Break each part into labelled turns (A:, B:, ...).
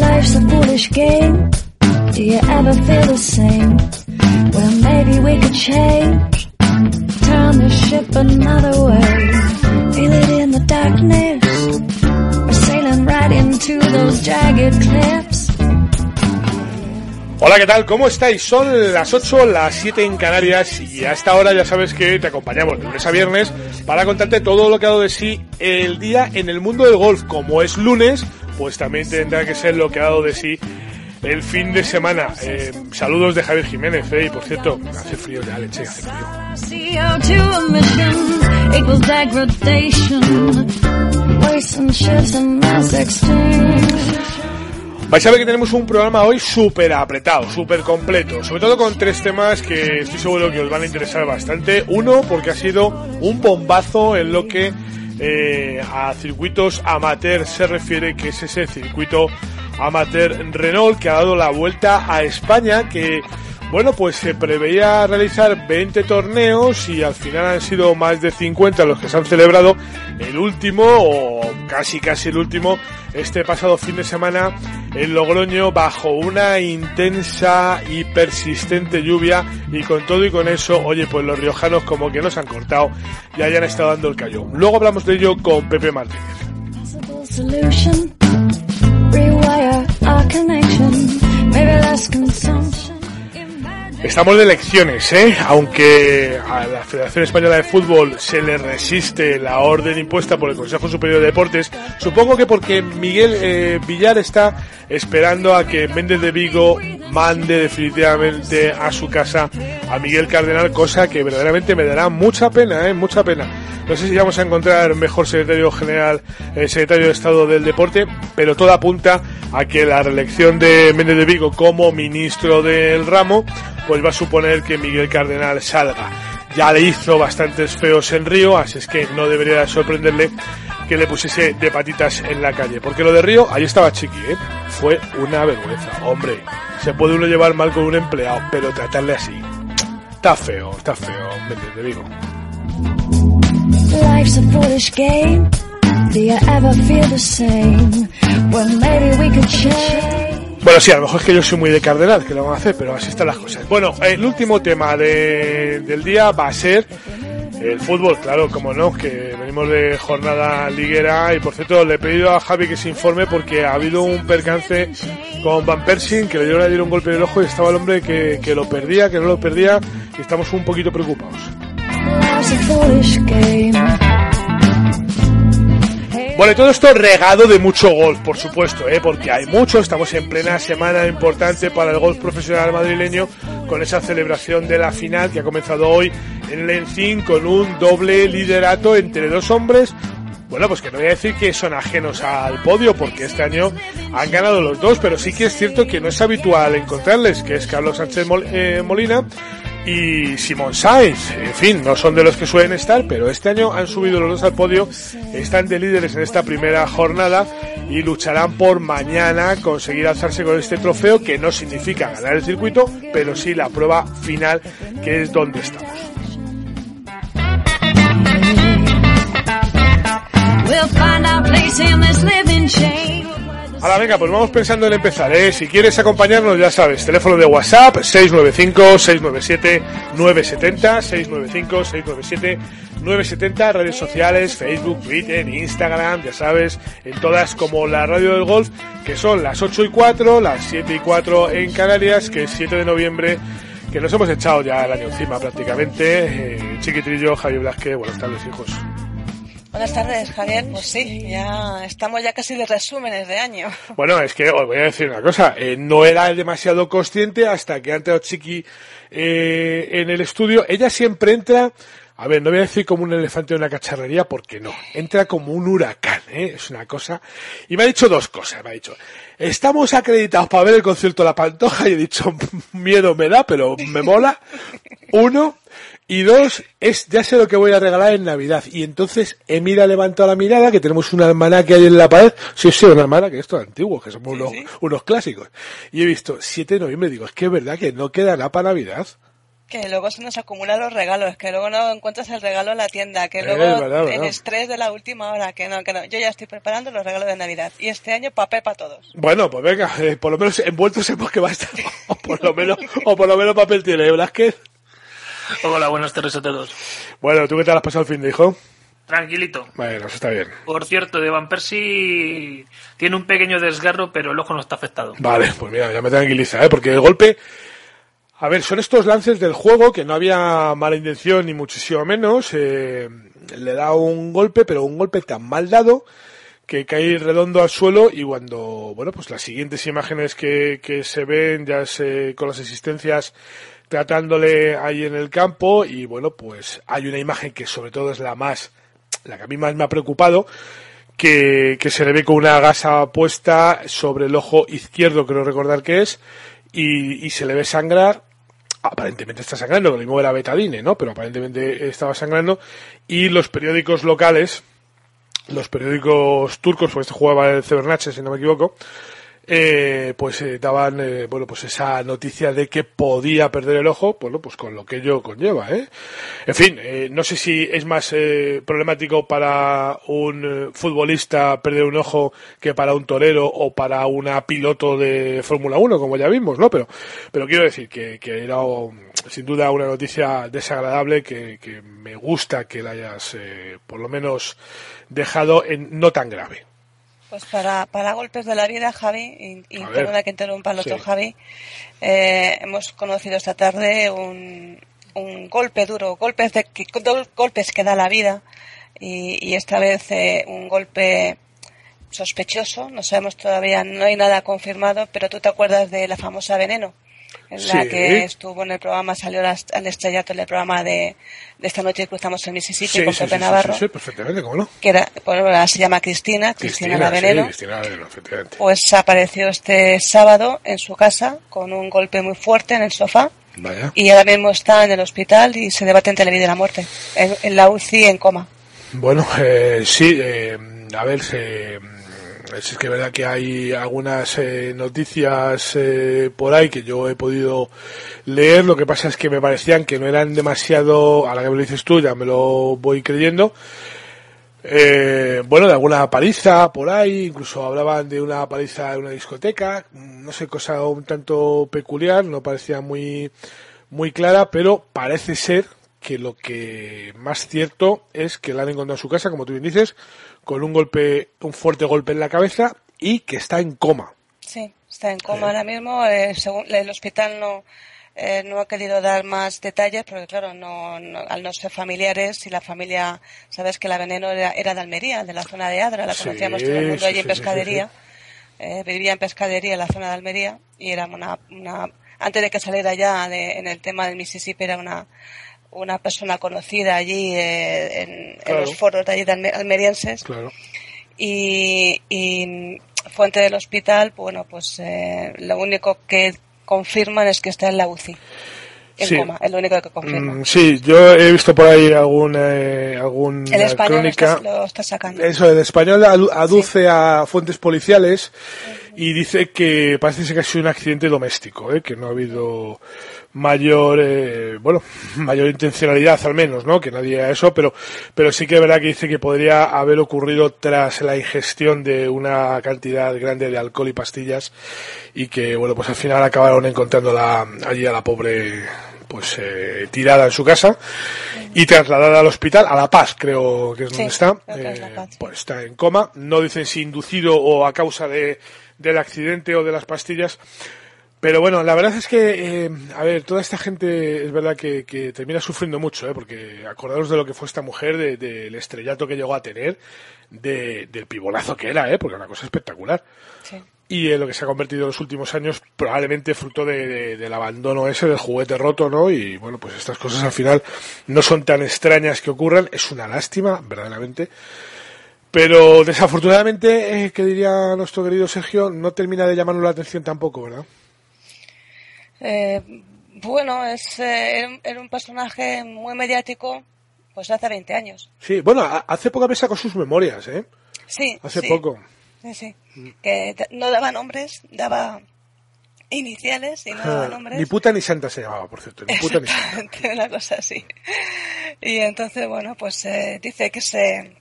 A: Life's a foolish game. Do you ever feel the same? Well, maybe we could change. Turn the ship another way. Feel it in the darkness. We're sailing right into those jagged cliffs.
B: Hola, ¿qué tal? ¿Cómo estáis? Son las 8, las 7 en Canarias y a esta hora ya sabes que te acompañamos de lunes a viernes para contarte todo lo que ha dado de sí el día en el mundo del golf. Como es lunes, pues también tendrá que ser lo que ha dado de sí el fin de semana. Eh, saludos de Javier Jiménez, eh, y por cierto, hace frío ya, leche, hace frío. Vais a ver que tenemos un programa hoy súper apretado, súper completo, sobre todo con tres temas que estoy seguro que os van a interesar bastante. Uno, porque ha sido un bombazo en lo que eh, a circuitos amateur se refiere, que es ese circuito amateur Renault que ha dado la vuelta a España, que bueno, pues se preveía realizar 20 torneos y al final han sido más de 50 los que se han celebrado. El último, o casi casi el último, este pasado fin de semana en Logroño bajo una intensa y persistente lluvia y con todo y con eso, oye, pues los riojanos como que nos han cortado y hayan estado dando el callo. Luego hablamos de ello con Pepe Martínez. Estamos de elecciones, ¿eh? Aunque a la Federación Española de Fútbol se le resiste la orden impuesta por el Consejo Superior de Deportes, supongo que porque Miguel eh, Villar está esperando a que Méndez de Vigo mande definitivamente a su casa a Miguel Cardenal, cosa que verdaderamente me dará mucha pena, ¿eh? Mucha pena. No sé si vamos a encontrar mejor secretario general, eh, secretario de Estado del Deporte, pero todo apunta a que la reelección de Méndez de Vigo como ministro del ramo, pues va a suponer que Miguel Cardenal salga. Ya le hizo bastantes feos en Río, así es que no debería sorprenderle que le pusiese de patitas en la calle. Porque lo de Río, ahí estaba Chiqui, ¿eh? Fue una vergüenza. Hombre, se puede uno llevar mal con un empleado, pero tratarle así. Está feo, está feo, Méndez de Vigo.
A: Life's a.
B: Bueno, sí, a lo mejor es que yo soy muy de cardenal, que lo van a hacer, pero así están las cosas. Bueno, el último tema de- del día va a ser el fútbol, claro, como no, que venimos de jornada liguera y por cierto le he pedido a Javi que se informe porque ha habido un percance con Van Persing, que le dieron, le dieron un golpe en el ojo y estaba el hombre que, que lo perdía, que no lo perdía y estamos un poquito preocupados. Bueno, y todo esto regado de mucho golf, por supuesto, ¿eh? porque hay mucho, estamos en plena semana importante para el golf profesional madrileño con esa celebración de la final que ha comenzado hoy en el Encín con un doble liderato entre dos hombres. Bueno, pues que no voy a decir que son ajenos al podio, porque este año han ganado los dos, pero sí que es cierto que no es habitual encontrarles, que es Carlos Sánchez eh, Molina y Simón Sainz. En fin, no son de los que suelen estar, pero este año han subido los dos al podio, están de líderes en esta primera jornada y lucharán por mañana conseguir alzarse con este trofeo, que no significa ganar el circuito, pero sí la prueba final, que es donde estamos.
A: We'll.
B: Ahora venga, pues vamos pensando en empezar, ¿eh? Si quieres acompañarnos, ya sabes, teléfono de WhatsApp 695-697-970, 695-697-970, redes sociales, Facebook, Twitter, Instagram, ya sabes, en todas como la radio del golf, que son las 8 y 4, las 7 y 4 en Canarias, que es 7 de noviembre, que nos hemos echado ya el año encima prácticamente. Eh, Chiquitrillo, Javier Blasque, buenas tardes, hijos.
C: Buenas tardes, Javier. Pues sí, ya estamos ya casi de resúmenes de año.
B: Bueno, es que os voy a decir una cosa, eh, no era demasiado consciente hasta que ha entrado Chiqui eh, en el estudio. Ella siempre entra, a ver, no voy a decir como un elefante en una cacharrería, porque no, entra como un huracán, ¿eh? es una cosa. Y me ha dicho dos cosas, me ha dicho, estamos acreditados para ver el concierto de La Pantoja, y he dicho, miedo me da, pero me mola. Uno, y dos, es, ya sé lo que voy a regalar en Navidad. Y entonces Emira ha levantado la mirada, que tenemos una almanaque ahí en la pared. Sí, sí, una almanaque, esto es antiguo, que somos unos, unos clásicos. Y he visto 7 de noviembre, digo, es que es verdad que no queda nada para Navidad.
C: Que luego se nos acumulan los regalos, que luego no encuentras el regalo en la tienda, que
B: Eh,
C: luego
B: verdad,
C: el
B: verdad.
C: estrés de la última hora, que no, que no. Yo ya estoy preparando los regalos de Navidad. Y este año papel para todos.
B: Bueno, pues venga, eh, por lo menos envuelto sepa que va a estar. O por lo menos, o por lo menos papel tiene, ¿eh, Blasquez?
D: Hola, buenas tardes a todos.
B: Bueno, ¿tú qué tal has pasado el fin de hijo?
D: Tranquilito.
B: Bueno, eso está bien.
D: Por cierto, de Van Persie tiene un pequeño desgarro, pero el ojo no está afectado.
B: Vale, pues mira, ya me tranquiliza, ¿eh? Porque el golpe... A ver, son estos lances del juego que no había mala intención ni muchísimo menos. eh, le da un golpe, pero un golpe tan mal dado que cae redondo al suelo y cuando, bueno, pues las siguientes imágenes que, que se ven ya es eh, con las existencias tratándole ahí en el campo y bueno, pues hay una imagen que sobre todo es la más, la que a mí más me ha preocupado, que, que se le ve con una gasa puesta sobre el ojo izquierdo, creo recordar que es, y, y se le ve sangrar. Aparentemente está sangrando, lo mismo era betadine, ¿no? Pero aparentemente estaba sangrando. Y los periódicos locales, los periódicos turcos, porque este jugaba el Cebernache, si no me equivoco, eh, pues eh, daban eh, bueno pues esa noticia de que podía perder el ojo bueno pues con lo que ello conlleva ¿eh? en fin eh, no sé si es más eh, problemático para un futbolista perder un ojo que para un torero o para una piloto de Fórmula 1 como ya vimos no pero pero quiero decir que, que era sin duda una noticia desagradable que, que me gusta que la hayas por lo menos dejado en no tan grave
C: Pues para, para golpes de la vida, Javi, y, perdona que interrumpa al otro
B: Sí.
C: Javi, eh, hemos conocido esta tarde un, un golpe duro, golpes, de, golpes que da la vida, y, y esta vez eh, un golpe sospechoso, no sabemos todavía, no hay nada confirmado, pero tú te acuerdas de la famosa Veneno, en la
B: Sí.
C: que estuvo en el programa, salió al estrellato en el programa de, de esta noche cruzamos el Mississippi
B: Sí,
C: con Pepe
B: sí,
C: Navarro,
B: sí, perfectamente, ¿cómo no?
C: que era, bueno, ahora se llama Cristina, Cristina, la Veneno.
B: Cristina la Veneno, efectivamente.
C: Pues apareció este sábado en su casa con un golpe muy fuerte en el sofá
B: Vaya.
C: y ahora mismo está en el hospital y se debate entre la vida y la muerte. En, en la UCI en coma.
B: Bueno, eh, sí, eh, a ver, se, es que verdad que hay algunas eh, noticias eh, por ahí que yo he podido leer, lo que pasa es que me parecían que no eran demasiado, a la que me lo dices tú ya me lo voy creyendo, eh, bueno, de alguna paliza por ahí, incluso hablaban de una paliza en una discoteca, no sé, cosa un tanto peculiar, no parecía muy, muy clara, pero parece ser que lo que más cierto es que la han encontrado en su casa, como tú bien dices, con un golpe, un fuerte golpe en la cabeza y que está en coma.
C: Sí, está en coma ahora mismo. eh, según el hospital no eh, no ha querido dar más detalles porque claro, no, no- al no ser familiares y la familia, sabes que la veneno era, era de Almería, de la zona de Adra, la
B: Sí,
C: conocíamos todo el mundo
B: sí,
C: allí
B: sí,
C: en pescadería. Eh, vivía en pescadería en la zona de Almería y era una, una antes de que saliera ya de- en el tema del Mississippi era una una persona conocida allí eh, en, los foros de allí de alme- almerienses
B: Claro.
C: y, y fuente del hospital, bueno, pues eh, lo único que confirman es que está en la UCI, en
B: Sí.
C: coma, es lo único que confirman.
B: Mm, sí, yo he visto por ahí alguna, eh, alguna
C: el español lo
B: crónica.
C: está, lo está sacando.
B: Eso, en español adu- aduce a fuentes policiales y dice que parece ser que ha sido un accidente doméstico, ¿eh? que no ha habido mayor, eh, bueno, mayor intencionalidad al menos, ¿no? Que nadie haga eso, pero, pero sí que es verdad que dice que podría haber ocurrido tras la ingestión de una cantidad grande de alcohol y pastillas y que, bueno, pues al final acabaron encontrándola allí a la pobre, pues, eh, tirada en su casa y trasladada al hospital, a La Paz, creo que es
C: Sí,
B: donde está. Eh, pues está en coma. No dicen si inducido o a causa de, del accidente o de las pastillas. Pero bueno, la verdad es que, eh, a ver, toda esta gente es verdad que, que termina sufriendo mucho, ¿eh? porque acordaros de lo que fue esta mujer, de- del estrellato que llegó a tener, de, del pibonazo que era, ¿eh? porque era una cosa espectacular.
C: Sí.
B: Y en lo que se ha convertido en los últimos años, probablemente fruto de, de- del abandono ese, del juguete roto, ¿no? Y bueno, pues estas cosas al final no son tan extrañas que ocurran. Es una lástima, verdaderamente. Pero desafortunadamente, eh, que diría nuestro querido Sergio, no termina de llamarnos la atención tampoco, ¿verdad?
C: Eh, bueno, es, eh, era un- personaje muy mediático, pues hace 20 años.
B: Sí, bueno, hace poco me sacó sus memorias, ¿eh?
C: Sí.
B: Hace
C: sí.
B: poco.
C: Sí, sí. Que t- no daba nombres, daba iniciales y no
B: Ah,
C: nombres.
B: Ni puta ni santa se llamaba, por cierto. Ni puta ni santa.
C: Una cosa así. Y entonces, bueno, pues eh, dice que ese,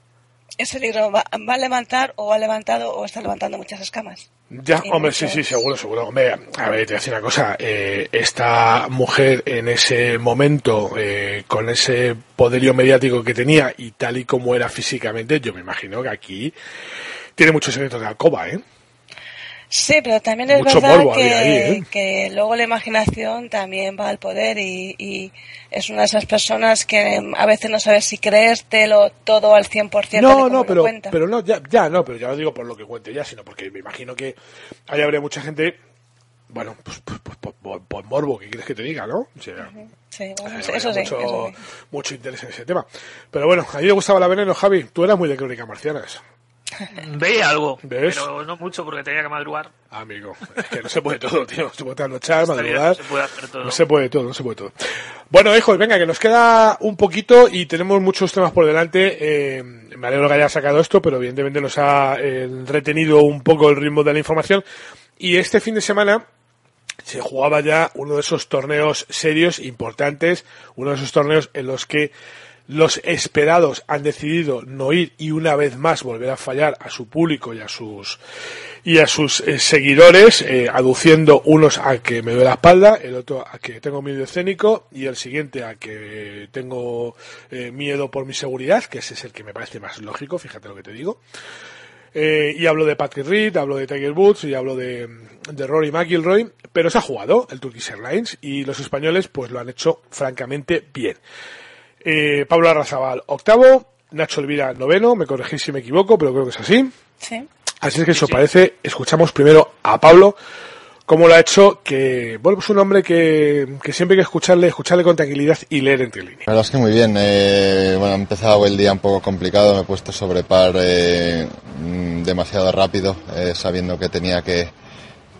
C: ese libro va, va a levantar o ha levantado o está levantando muchas escamas.
B: Ya,
C: Y
B: hombre, sí, sí, seguro, seguro. Hombre, a ver, te voy a decir una cosa. eh, esta mujer en ese momento, eh, con ese poderío mediático que tenía y tal y como era físicamente, yo me imagino que aquí tiene muchos secretos de alcoba, ¿eh?
C: Sí, pero también es
B: Mucho
C: verdad que,
B: ahí, ¿eh?
C: que luego la imaginación también va al poder y, y es una de esas personas que a veces no sabes si creértelo todo al 100% de
B: No, no,
C: lo
B: pero,
C: cuenta.
B: pero no, ya, ya, no, pero ya lo digo por lo que cuente ya, sino porque me imagino que ahí habría mucha gente, bueno, pues, pues, pues, por, por- por morbo, ¿qué quieres que te diga, no? O sea,
C: Sí, bueno,
B: habría
C: eso, sí,
B: mucho,
C: eso sí.
B: mucho interés en ese tema. Pero bueno, a mí le gustaba la veneno, Javi. Tú eras muy de crónicas marcianas.
D: Veía algo,
B: ¿Ves?
D: pero no mucho porque tenía que madrugar.
B: Amigo, es que no se puede todo, tío. No se puede trasnochar, madrugar.
D: no se puede hacer todo.
B: No se puede todo, no se puede todo. Bueno, hijos, venga, que nos queda un poquito y tenemos muchos temas por delante. Eh, me alegro que haya sacado esto, pero evidentemente nos ha eh, retenido un poco el ritmo de la información. Y este fin de semana se jugaba ya uno de esos torneos serios, importantes, uno de esos torneos en los que los esperados han decidido no ir y una vez más volver a fallar a su público y a sus y a sus eh, seguidores, eh, aduciendo unos a que me duele la espalda, el otro a que tengo miedo escénico y el siguiente a que tengo eh, miedo por mi seguridad, que ese es el que me parece más lógico, fíjate lo que te digo. Y hablo de Patrick Reed, hablo de Tiger Woods y hablo de, de Rory McIlroy, pero se ha jugado el Turkish Airlines y los españoles pues lo han hecho francamente bien. Eh, Pablo Arrazabal, octavo, Nacho Elvira, noveno, me corregís si me equivoco, pero creo que es así.
C: Sí.
B: Así es que si os parece, escuchamos primero a Pablo, cómo lo ha hecho, que, bueno, pues un hombre que, que siempre hay que escucharle, escucharle con tranquilidad y leer entre líneas.
E: La verdad es que muy bien. eh, bueno, ha empezado el día un poco complicado. Me he puesto sobre par eh, mm, demasiado rápido, eh, sabiendo que tenía que,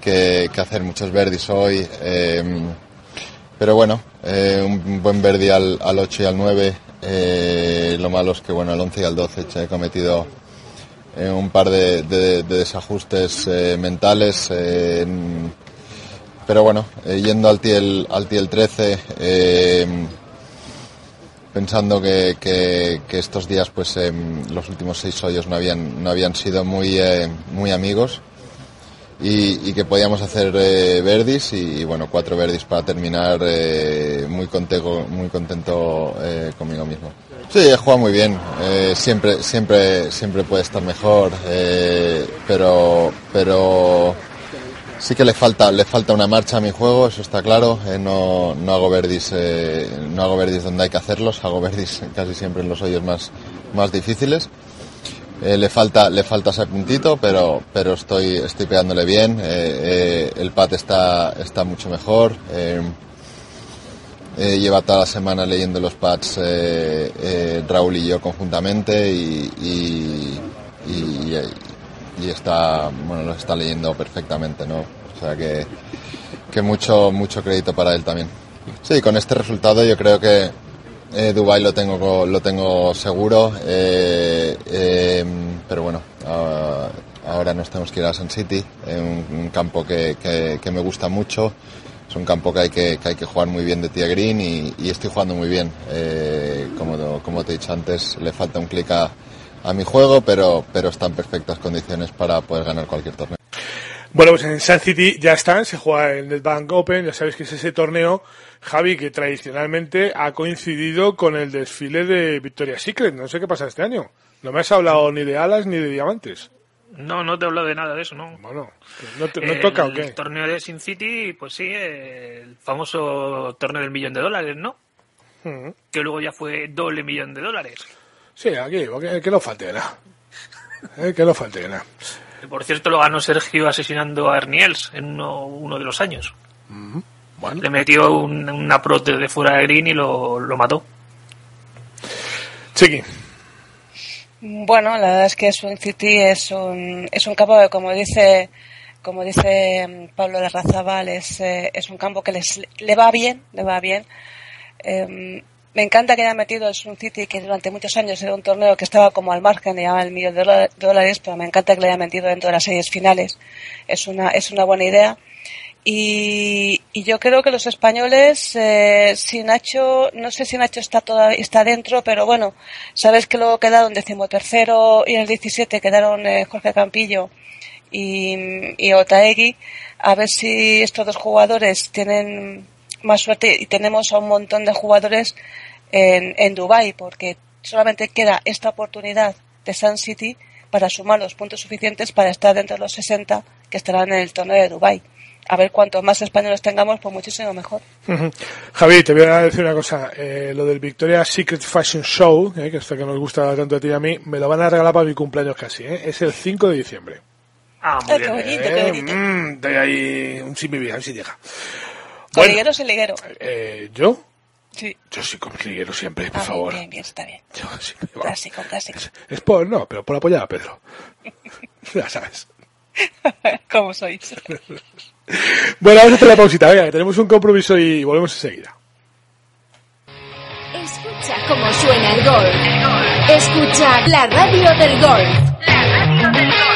E: que, que hacer muchos verdis hoy. eh, pero bueno, eh, un buen verdi al, al 8 y al 9. eh, lo malo es que bueno, al 11 y al 12 he cometido eh, un par de, de- de desajustes eh, mentales. eh, pero bueno, eh, yendo al tiel, al tiel 13, eh, pensando que, que- que estos días, pues em, los últimos seis hoyos no habían, no habían sido muy, eh, muy amigos y, que podíamos hacer eh, verdis y, bueno, cuatro verdis para terminar eh, muy contento, muy contento eh, conmigo mismo. Sí, he jugado muy bien. siempre, siempre, siempre puede estar mejor, pero, pero sí que le falta, le falta una marcha a mi juego, eso está claro. no, no hago verdis, no hago verdis donde hay que hacerlos, hago verdis casi siempre en los hoyos más, más difíciles. Eh, le falta le falta ese puntito pero pero estoy estoy pegándole bien. Eh, eh, el pat está está mucho mejor. Lleva toda la semana leyendo los pads Raúl y yo conjuntamente y- y está bueno los está leyendo perfectamente no o sea que que mucho mucho crédito para él también. Sí con este resultado yo creo que eh, Dubai lo tengo lo tengo seguro, eh, eh, pero bueno, ah, ahora nos tenemos que ir a Sun City, un, campo que, que- me gusta mucho. Es un campo que hay que, que hay que jugar muy bien de tía green y, estoy jugando muy bien. Como, como te he dicho antes, le falta un clic a, a mi juego, pero, pero está en perfectas condiciones para poder ganar cualquier torneo.
B: Bueno, pues en Sun City ya están, se juega el NetBank Open, ya sabéis que es ese torneo, Javi, que tradicionalmente ha coincidido con el desfile de Victoria's Secret. No sé qué pasa este año. No me has hablado ni de alas ni de diamantes.
D: No, no te hablo de nada de eso, ¿no?
B: Bueno, ¿no, te- no
D: el
B: toca o qué?
D: torneo de Sin City, pues sí, eh, el famoso torneo del millón de dólares, ¿no?
B: Mm.
D: Que luego ya fue doble millón de dólares.
B: Sí, aquí, que, no falte nada. Eh, que no falte nada.
D: Que, por cierto, lo ganó Sergio asesinando a Erniels en uno, uno de los años.
B: Bueno,
D: Le metió un- una prote de fuera de green y lo, lo mató.
B: Chiqui.
C: Bueno, la verdad es que Sun City es un, es un campo que, como dice, como dice mm, Pablo de Razabal, es, eh, es un campo que les, le va bien, le va bien. Em, me encanta que haya metido el Sun City, que durante muchos años era un torneo que estaba como al margen, le llamaban el millón de dólares, pero me encanta que le haya metido dentro de las series finales. Es una, es una buena idea. Y, y yo creo que los españoles, eh, si Nacho, no sé si Nacho está todavía, está dentro, pero bueno, sabes que luego quedaron decimotercero y el 17 quedaron eh, Jorge Campillo y, y Otaegui. A ver si estos dos jugadores tienen más suerte y tenemos a un montón de jugadores en, en Dubai porque solamente queda esta oportunidad de Sun City para sumar los puntos suficientes para estar dentro de los 60 que estarán en el torneo de Dubai a ver cuanto más españoles tengamos, pues muchísimo mejor.
B: Javi, te voy a decir una cosa. Eh, lo del Victoria Secret Fashion Show, eh, que esto que nos gusta tanto a ti y a mí, me lo van a regalar para mi cumpleaños casi. Eh. Es el 5 de diciembre.
D: Ah, muy bien.
C: qué bonito, qué bonito.
B: Mm, de ahí un sin mi a ver si llega.
C: ¿Con
B: Bueno.
C: liguero o sin liguero?
B: Eh, ¿Yo?
C: Sí.
B: Yo soy con liguero siempre, por
C: Ah,
B: favor.
C: Bien, bien, está bien.
B: Yo siempre.
C: Clásico, clásico.
B: Es por, no, pero por apoyar a Pedro. ya sabes.
C: ¿Cómo sois?
B: Bueno, vamos a hacer la pausita, venga, que tenemos un compromiso y volvemos enseguida.
F: Escucha cómo suena el golf. Escucha la radio del golf.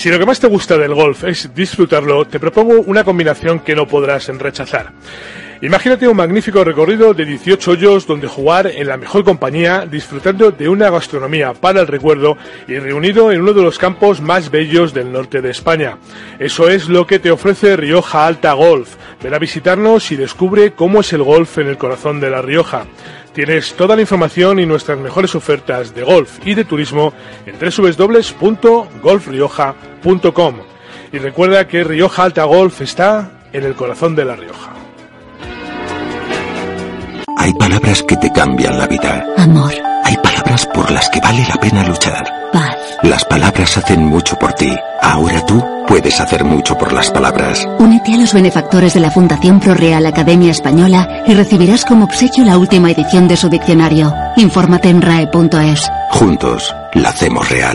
B: Si lo que más te gusta del golf es disfrutarlo, te propongo una combinación que no podrás rechazar. Imagínate un magnífico recorrido de 18 hoyos donde jugar en la mejor compañía, disfrutando de una gastronomía para el recuerdo y reunido en uno de los campos más bellos del norte de España. Eso es lo que te ofrece Rioja Alta Golf. Ven a visitarnos y descubre cómo es el golf en el corazón de La Rioja. Tienes toda la información y nuestras mejores ofertas de golf y de turismo en www.golfrioja.com. Y recuerda que Rioja Alta Golf está en el corazón de La Rioja.
G: Hay palabras que te cambian la vida.
H: Amor,
G: Hay palabras por las que vale la pena luchar.
H: paz,
G: Las palabras hacen mucho por ti. Ahora tú puedes hacer mucho por las palabras.
H: Únete a los benefactores de la Fundación ProReal Academia Española y recibirás como obsequio la última edición de su diccionario. Infórmate en rae.es.
G: Juntos, la hacemos real.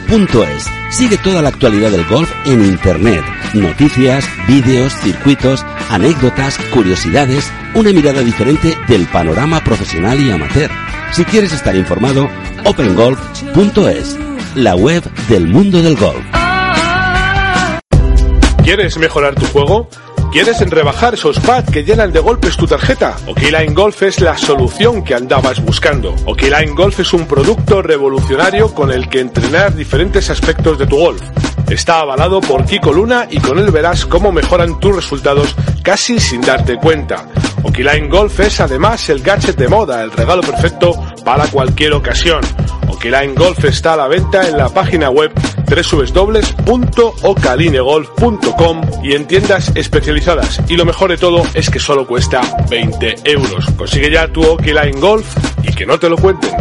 I: opengolf.es. Sigue toda la actualidad del golf en Internet. Noticias, vídeos, circuitos, anécdotas, curiosidades, una mirada diferente del panorama profesional y amateur. Si quieres estar informado, opengolf.es, la web del mundo del golf.
B: ¿Quieres mejorar tu juego? ¿Quieres rebajar esos pads que llenan de golpes tu tarjeta? Okiline Golf es la solución que andabas buscando. Okiline Golf es un producto revolucionario con el que entrenar diferentes aspectos de tu golf. Está avalado por Kiko Luna y con él verás cómo mejoran tus resultados casi sin darte cuenta. Okiline Golf es además el gadget de moda, el regalo perfecto para cualquier ocasión. Okiline Golf está a la venta en la página web www.ocalinegolf.com y en tiendas especializadas. Y lo mejor de todo es que solo cuesta 20 euros. Consigue ya tu Okiline Golf y que no te lo cuenten.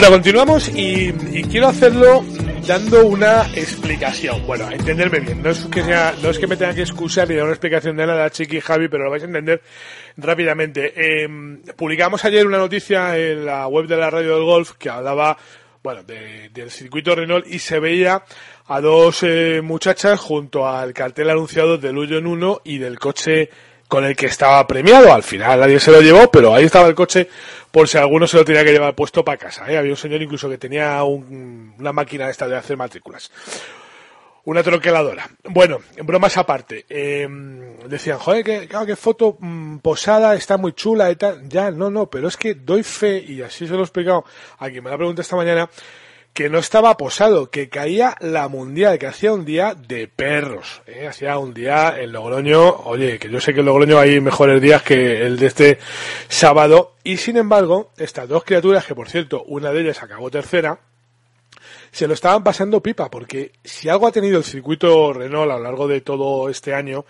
B: Bueno, continuamos y, y quiero hacerlo dando una explicación. Bueno, a entenderme bien. No es que sea, no es que me tenga que excusar ni dar una explicación de nada, Chiqui y Javi, pero lo vais a entender rápidamente. Eh, publicamos ayer una noticia en la web de la radio del golf que hablaba, bueno, de- del circuito Renault y se veía a dos eh, muchachas junto al cartel anunciado del Union 1 y del coche con el que estaba premiado. Al final nadie se lo llevó, pero ahí estaba el coche por si alguno se lo tenía que llevar puesto para casa. ¿eh? Había un señor incluso que tenía un- una máquina esta de hacer matrículas. Una troqueladora. Bueno, bromas aparte. eh, decían, joder, que, foto mm, posada, está muy chula y tal. Ya, no, no, pero es que doy fe, y así se lo he explicado a quien me la pregunta esta mañana, que no estaba posado, que caía la mundial, que hacía un día de perros, ¿eh? hacía un día en Logroño, oye, que yo sé que en Logroño hay mejores días que el de este sábado, y sin embargo, estas dos criaturas, que por cierto, una de ellas acabó tercera, se lo estaban pasando pipa, porque si algo ha tenido el circuito Renault a lo largo de todo este año,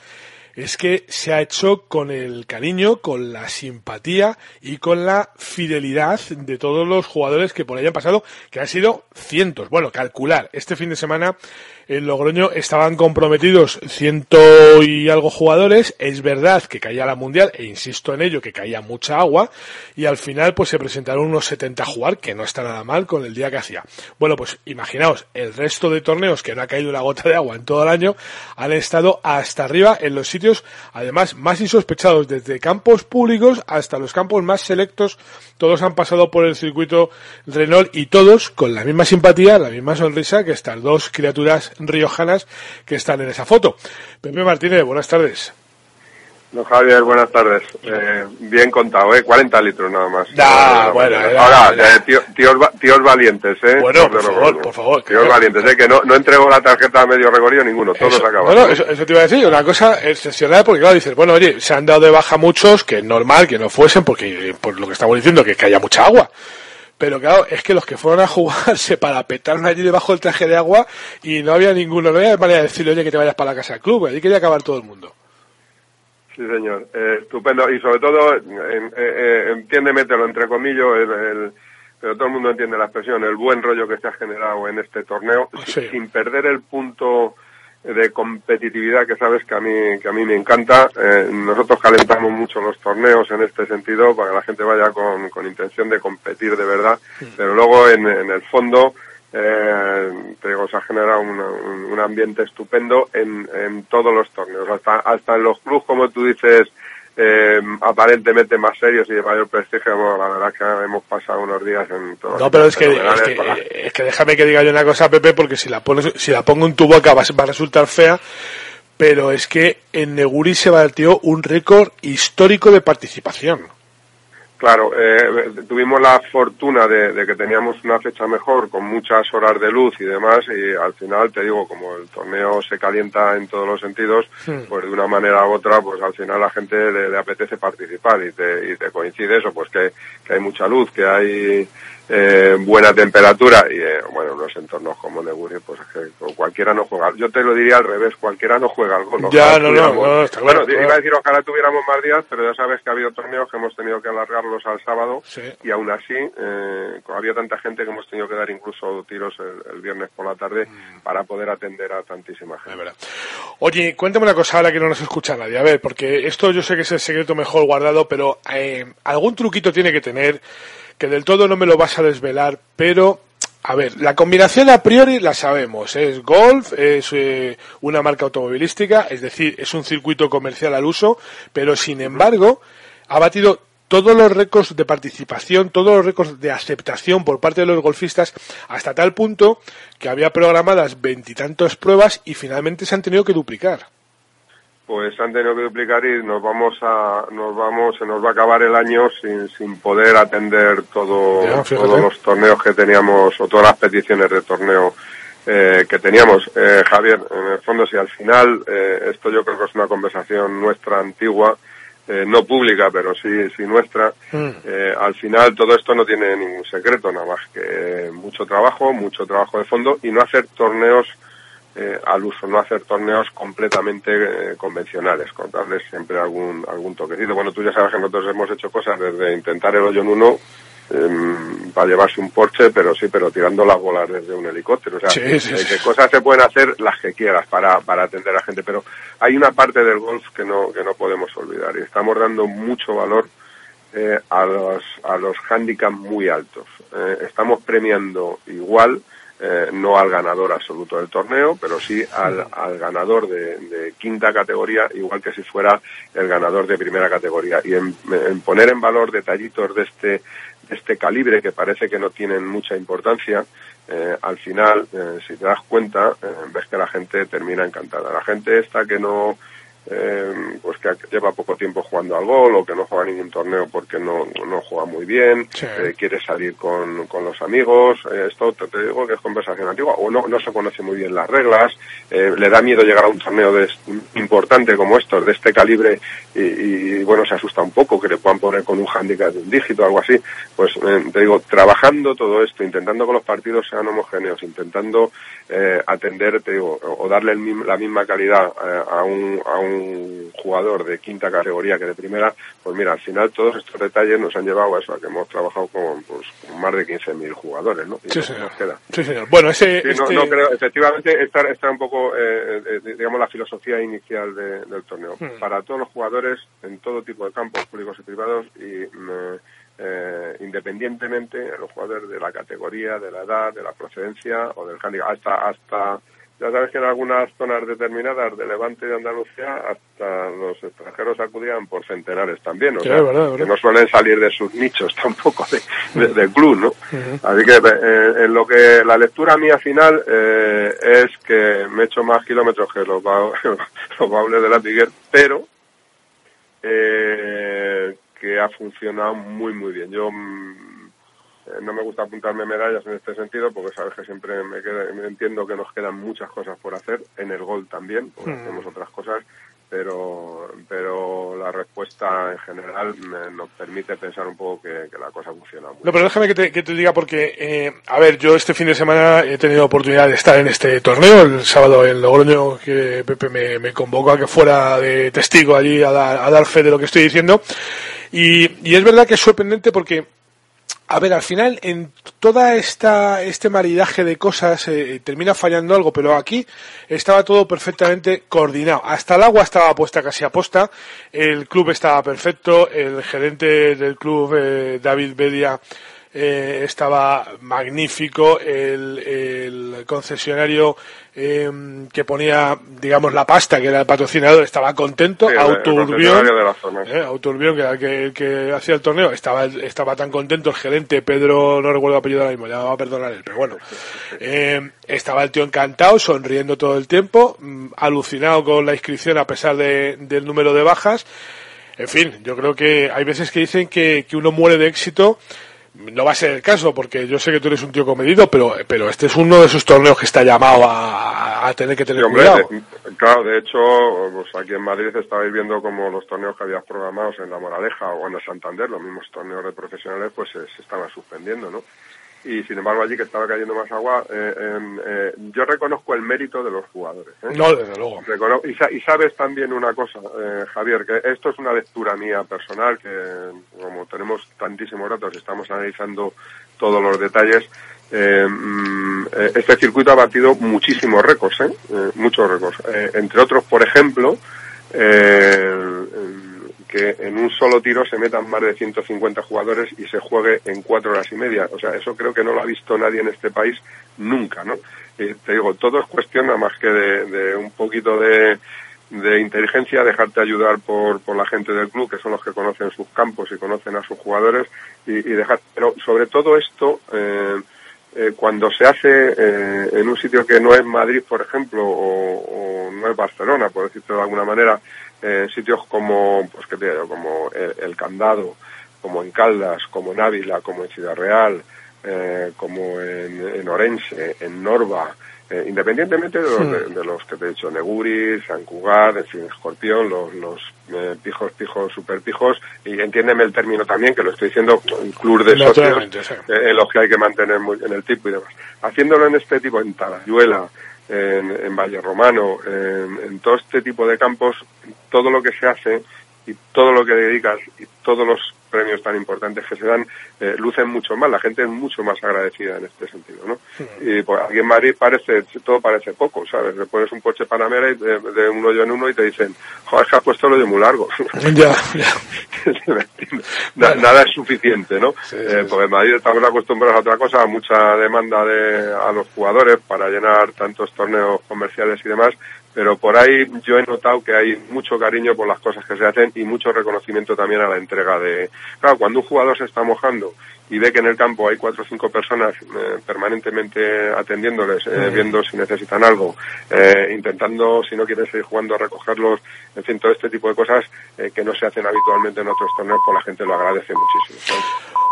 B: es que se ha hecho con el cariño, con la simpatía y con la fidelidad de todos los jugadores que por ahí han pasado, que han sido cientos. Bueno, calcular, este fin de semana en Logroño estaban comprometidos ciento y algo jugadores. Es verdad que caía la mundial, e insisto en ello, que caía mucha agua, y al final pues se presentaron unos 70 a jugar, que no está nada mal con el día que hacía. Bueno, pues imaginaos, el resto de torneos que no ha caído una gota de agua en todo el año, han estado hasta arriba en los sitios, además, más insospechados, desde campos públicos hasta los campos más selectos, todos han pasado por el circuito Renault y todos con la misma simpatía, la misma sonrisa que estas dos criaturas riojanas que están en esa foto. Pepe Martínez, buenas tardes.
J: No, Javier, buenas tardes. Eh, bien contado, ¿eh? 40 litros nada más.
B: Da, bueno,
J: Ahora, eh, tío- tíos, va- tíos valientes, ¿eh?
B: Bueno, por favor, por favor.
J: Tíos valientes, ¿eh? Que no, no entregó la tarjeta a medio recorrido ninguno, todos
B: Eso,
J: acaban.
B: bueno, eso, eso te iba a decir, una cosa excepcional, porque claro, dices, bueno, oye, se han dado de baja muchos, que es normal que no fuesen, porque por lo que estamos diciendo, que, que haya mucha agua. Pero claro, es que los que fueron a jugar se parapetaron allí debajo del traje de agua y no había ninguno, no había manera de decirle, oye, que te vayas para la casa del club, allí quería acabar todo el mundo.
J: Sí, señor. Eh, estupendo. Y sobre todo, eh, eh, entiéndeme, te lo entrecomillo, el, el- pero todo el mundo entiende la expresión, el buen rollo que se ha generado en este torneo, si- sin perder el punto de competitividad que sabes que a mí que a mí me encanta. Eh, nosotros calentamos mucho los torneos en este sentido para que la gente vaya con, con intención de competir de verdad, pero luego en, en el fondo eh, te digo, se ha generado un, un ambiente estupendo en, en todos los torneos, hasta, hasta en los clubes, como tú dices, eh, aparentemente más serios y de mayor prestigio, bueno, la verdad es que hemos pasado unos días en todos
B: No, pero es que, es que, es déjame que diga yo una cosa, Pepe, porque si la pones, si la pongo en tu boca va a resultar fea, pero es que en Neguri se batió un récord histórico de participación.
J: Claro, eh, tuvimos la fortuna de, de que teníamos una fecha mejor, con muchas horas de luz y demás, y al final, te digo, como el torneo se calienta en todos los sentidos, pues de una manera u otra, pues al final la gente le, le apetece participar y te, y te coincide eso, pues que, que hay mucha luz, que hay eh, buena temperatura y eh, bueno, los entornos como Neguri, pues es que cualquiera no juega. Yo te lo diría al revés, cualquiera no juega al golf.
B: Ya, no, no, no, está claro,
J: Bueno, iba a decir ojalá tuviéramos más días, pero ya sabes que ha habido torneos que hemos tenido que alargarlos al sábado
B: Sí.
J: y aún así eh, había tanta gente que hemos tenido que dar incluso tiros el, el viernes por la tarde
B: Mm.
J: para poder atender a tantísima gente.
B: Oye, cuéntame una cosa ahora que no nos escucha nadie. A ver, porque esto yo sé que es el secreto mejor guardado, pero eh, algún truquito tiene que tener, que del todo no me lo vas a desvelar, pero... A ver, la combinación a priori la sabemos, es golf, es eh, una marca automovilística, es decir, es un circuito comercial al uso, pero sin embargo ha batido todos los récords de participación, todos los récords de aceptación por parte de los golfistas, hasta tal punto que había programadas veintitantas pruebas y finalmente se han tenido que duplicar.
J: Pues han tenido que duplicar y nos vamos a, nos vamos, se nos va a acabar el año sin, sin poder atender todo,
B: Ya,
J: todos los torneos que teníamos o todas las peticiones de torneo eh, que teníamos. Eh, Javier, en el fondo, si al final, eh, esto yo creo que es una conversación nuestra antigua, eh, no pública, pero sí, sí nuestra, eh, al final todo esto no tiene ningún secreto, nada más que mucho trabajo, mucho trabajo de fondo y no hacer torneos eh, al uso, no hacer torneos completamente eh, convencionales, con darles siempre algún algún toquecito. Bueno, tú ya sabes que nosotros hemos hecho cosas desde intentar el hoyo en uno em, para llevarse un Porsche, pero sí, pero tirando las bolas desde un helicóptero. O sea,
B: Sí, sí,
J: eh,
B: sí.
J: que cosas se pueden hacer las que quieras para, para atender a la gente, pero hay una parte del golf que no, que no podemos olvidar y estamos dando mucho valor eh, a los, a los handicaps muy altos. Eh, estamos premiando igual, eh, no al ganador absoluto del torneo, pero sí al, al ganador de, de quinta categoría, igual que si fuera el ganador de primera categoría. Y en, en poner en valor detallitos de este, de este calibre que parece que no tienen mucha importancia, eh, al final, eh, si te das cuenta, eh, ves que la gente termina encantada. La gente esta que no eh, pues que lleva poco tiempo jugando al gol o que no juega ningún torneo porque no, no juega muy bien, eh, quiere salir con, con los amigos, eh, esto te, digo que es conversación antigua, o no, no se conoce muy bien las reglas, le da miedo llegar a un torneo de, importante como estos, de este calibre, y, y, bueno, se asusta un poco que le puedan poner con un handicap de un dígito o algo así, pues te digo, trabajando todo esto, intentando que los partidos sean homogéneos, intentando atender, te digo, o darle la misma calidad a un, a un jugador de quinta categoría que de primera, pues mira, al final todos estos detalles nos han llevado a eso, a que hemos trabajado con, pues, más de 15.000 jugadores, ¿no?
B: sí, señor. Sí, señor. Bueno, ese...
J: no, este creo, efectivamente, esta, está un poco, eh, eh, digamos, la filosofía inicial del torneo. Hmm. Para todos los jugadores, en todo tipo de campos, públicos y privados, y... Eh, independientemente los jugadores de la categoría, de la edad, de la procedencia o del handicap, hasta hasta ya sabes que en algunas zonas determinadas de Levante y de Andalucía hasta los extranjeros acudían por centenares también, o sea, que no suelen salir de sus nichos tampoco de, del club, ¿no? Así que eh, en lo que la lectura mía final eh, es que me he hecho más kilómetros que los, los baúles de la Tiguer, pero eh, que ha funcionado muy muy bien. Yo mm, eh, no me gusta apuntarme medallas en este sentido porque sabes que siempre me, entiendo que nos quedan muchas cosas por hacer en el gol también porque mm. hacemos otras cosas pero pero la respuesta en general nos permite pensar un poco que, la cosa funciona muy
B: no pero déjame que te, que te diga porque eh, a ver yo este fin de semana he tenido oportunidad de estar en este torneo el sábado en Logroño que Pepe me, me convocó a que fuera de testigo allí a dar, a dar fe de lo que estoy diciendo y, y es verdad que es sorprendente porque a ver, al final, en toda esta, este maridaje de cosas eh, termina fallando algo, pero aquí estaba todo perfectamente coordinado. Hasta el agua estaba puesta casi a posta, el club estaba perfecto, el gerente del club, eh, David Bedia, eh, estaba magnífico, el, el concesionario eh, que ponía, digamos, la pasta, que era el patrocinador, estaba contento, sí, Auturbión, eh, Auturbión, que era el que, que, hacía el torneo, estaba, estaba tan contento, el gerente, Pedro, no recuerdo el apellido ahora mismo, ya va a perdonar él, pero bueno, eh, estaba el tío encantado, sonriendo todo el tiempo, mm, alucinado con la inscripción a pesar de, del número de bajas, en fin, yo creo que hay veces que dicen que, que uno muere de éxito no va a ser el caso, porque yo sé que tú eres un tío comedido, pero, pero este es uno de esos torneos que está llamado a, tener que tener cuidado.
J: claro, de hecho, pues aquí en Madrid estabais viendo como los torneos que habías programados en La Moraleja o en el Santander, los mismos torneos de profesionales, pues se, se estaban suspendiendo, ¿no? Y sin embargo allí que estaba cayendo más agua, eh, eh, yo reconozco el mérito de los jugadores. ¿eh?
B: No, desde luego.
J: y, sabes también una cosa, Javier, que esto es una lectura mía personal, que como tenemos tantísimos datos y estamos analizando todos los detalles, mm, este circuito ha batido muchísimos récords, muchos récords. entre otros, por ejemplo, que en un solo tiro se metan más de 150 jugadores y se juegue en cuatro horas y media. O sea, eso creo que no lo ha visto nadie en este país nunca, ¿no? te digo, todo es cuestión nada más que de, un poquito de, inteligencia, dejarte ayudar por, por la gente del club, que son los que conocen sus campos y conocen a sus jugadores, y, dejar. Pero sobre todo esto, eh, eh, cuando se hace eh, en un sitio que no es Madrid, por ejemplo, o, o no es Barcelona, por decirlo de alguna manera, en sitios como, pues que como el, Candado, como en Caldas, como en Ávila, como en Ciudad Real, eh, como en, Orense, en Norba, eh, independientemente de los, de, los, que te he dicho, Neguri, San Cugat, en fin, Escorpión, los, los eh, pijos, pijos, super pijos, y entiéndeme el término también, que lo estoy diciendo, un club de socios, en los que hay que mantener muy, en el tipo y demás. Haciéndolo en este tipo, en Talayuela, en, en Valle Romano, en, en, todo este tipo de campos, todo lo que se hace y todo lo que dedicas y todos los premios tan importantes que se dan eh, lucen mucho más, la gente es mucho más agradecida en este sentido, ¿no? Y pues aquí en Madrid parece, todo parece poco, ¿sabes? Le pones un coche Panamera y de, de, un hoyo en uno y te dicen, joder, es que has puesto el hoyo muy largo.
B: Ya,
J: nada es suficiente, ¿no? eh, porque en Madrid estamos acostumbrados a otra cosa, a mucha demanda de, a los jugadores para llenar tantos torneos comerciales y demás, pero por ahí yo he notado que hay mucho cariño por las cosas que se hacen y mucho reconocimiento también a la entrega de, Claro, cuando un jugador se está mojando y ve que en el campo hay cuatro o cinco personas eh, permanentemente atendiéndoles, eh, viendo si necesitan algo, eh, intentando, si no quieren seguir jugando, a recogerlos, en fin, todo este tipo de cosas que no se hacen habitualmente en otros torneos, pues la gente lo agradece muchísimo.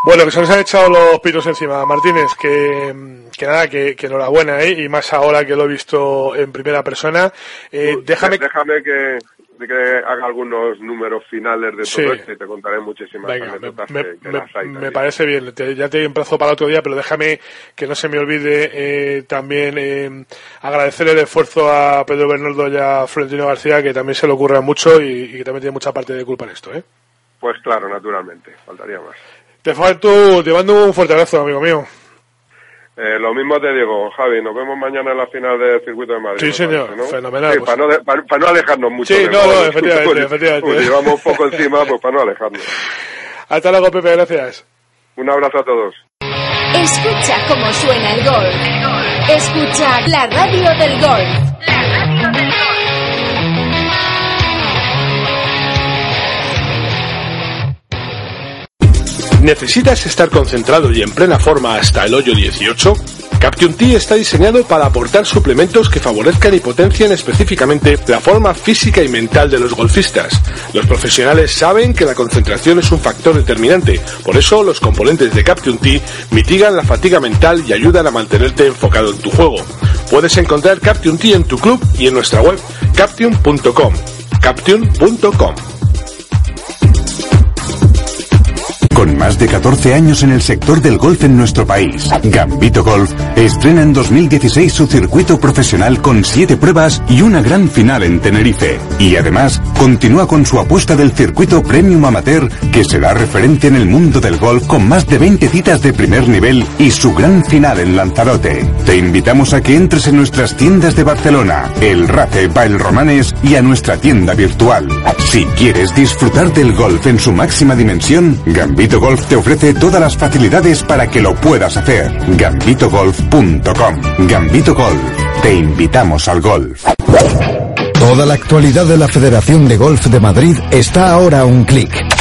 B: Bueno, que se nos han echado los pitos encima, Martínez, que, que nada, que, que enhorabuena, ¿eh? y más ahora que lo he visto en primera persona. déjame...
J: déjame que, que haga algunos números finales de todo esto y te contaré muchísimas anécdotas
B: me, me, parece bien, ya te emplazo para otro día, pero déjame que no se me olvide eh, también eh, agradecer el esfuerzo a Pedro Bernardo y a Florentino García, que también se le ocurre mucho y, que también tiene mucha parte de culpa en esto. ¿eh?
J: Pues claro, naturalmente, faltaría más.
B: Te, falto, te mando un fuerte abrazo, amigo mío.
J: Eh, lo mismo te digo, Javi, nos vemos mañana en la final del circuito de Madrid.
B: Sí, señor, fenomenal.
J: Sí, pues. para, no para, no alejarnos mucho.
B: Sí, no, no, efectivamente, efectivamente.
J: llevamos un poco encima, pues para no alejarnos.
B: Hasta luego, Pepe, gracias.
J: Un abrazo a todos.
F: Escucha cómo suena el gol. Escucha la radio del gol. La radio del gol.
B: ¿Necesitas estar concentrado y en plena forma hasta el hoyo 18? Caption T está diseñado para aportar suplementos que favorezcan y potencien específicamente la forma física y mental de los golfistas. Los profesionales saben que la concentración es un factor determinante, por eso los componentes de Caption T mitigan la fatiga mental y ayudan a mantenerte enfocado en tu juego. Puedes encontrar Caption T en tu club y en nuestra web caption.com. Caption.com.
K: Con más de 14 años en el sector del golf en nuestro país, Gambito Golf estrena en 2016 su circuito profesional con 7 pruebas y una gran final en Tenerife. Y además, continúa con su apuesta del circuito Premium Amateur, que será referente en el mundo del golf con más de 20 citas de primer nivel y su gran final en Lanzarote. Te invitamos a que entres en nuestras tiendas de Barcelona, El Race Bail Romanes y a nuestra tienda virtual. Si quieres disfrutar del golf en su máxima dimensión, Gambito Gambito Golf te ofrece todas las facilidades para que lo puedas hacer. Gambitogolf.com. Gambito Golf. Te invitamos al golf. Toda la actualidad de la Federación de Golf de Madrid está ahora a un clic.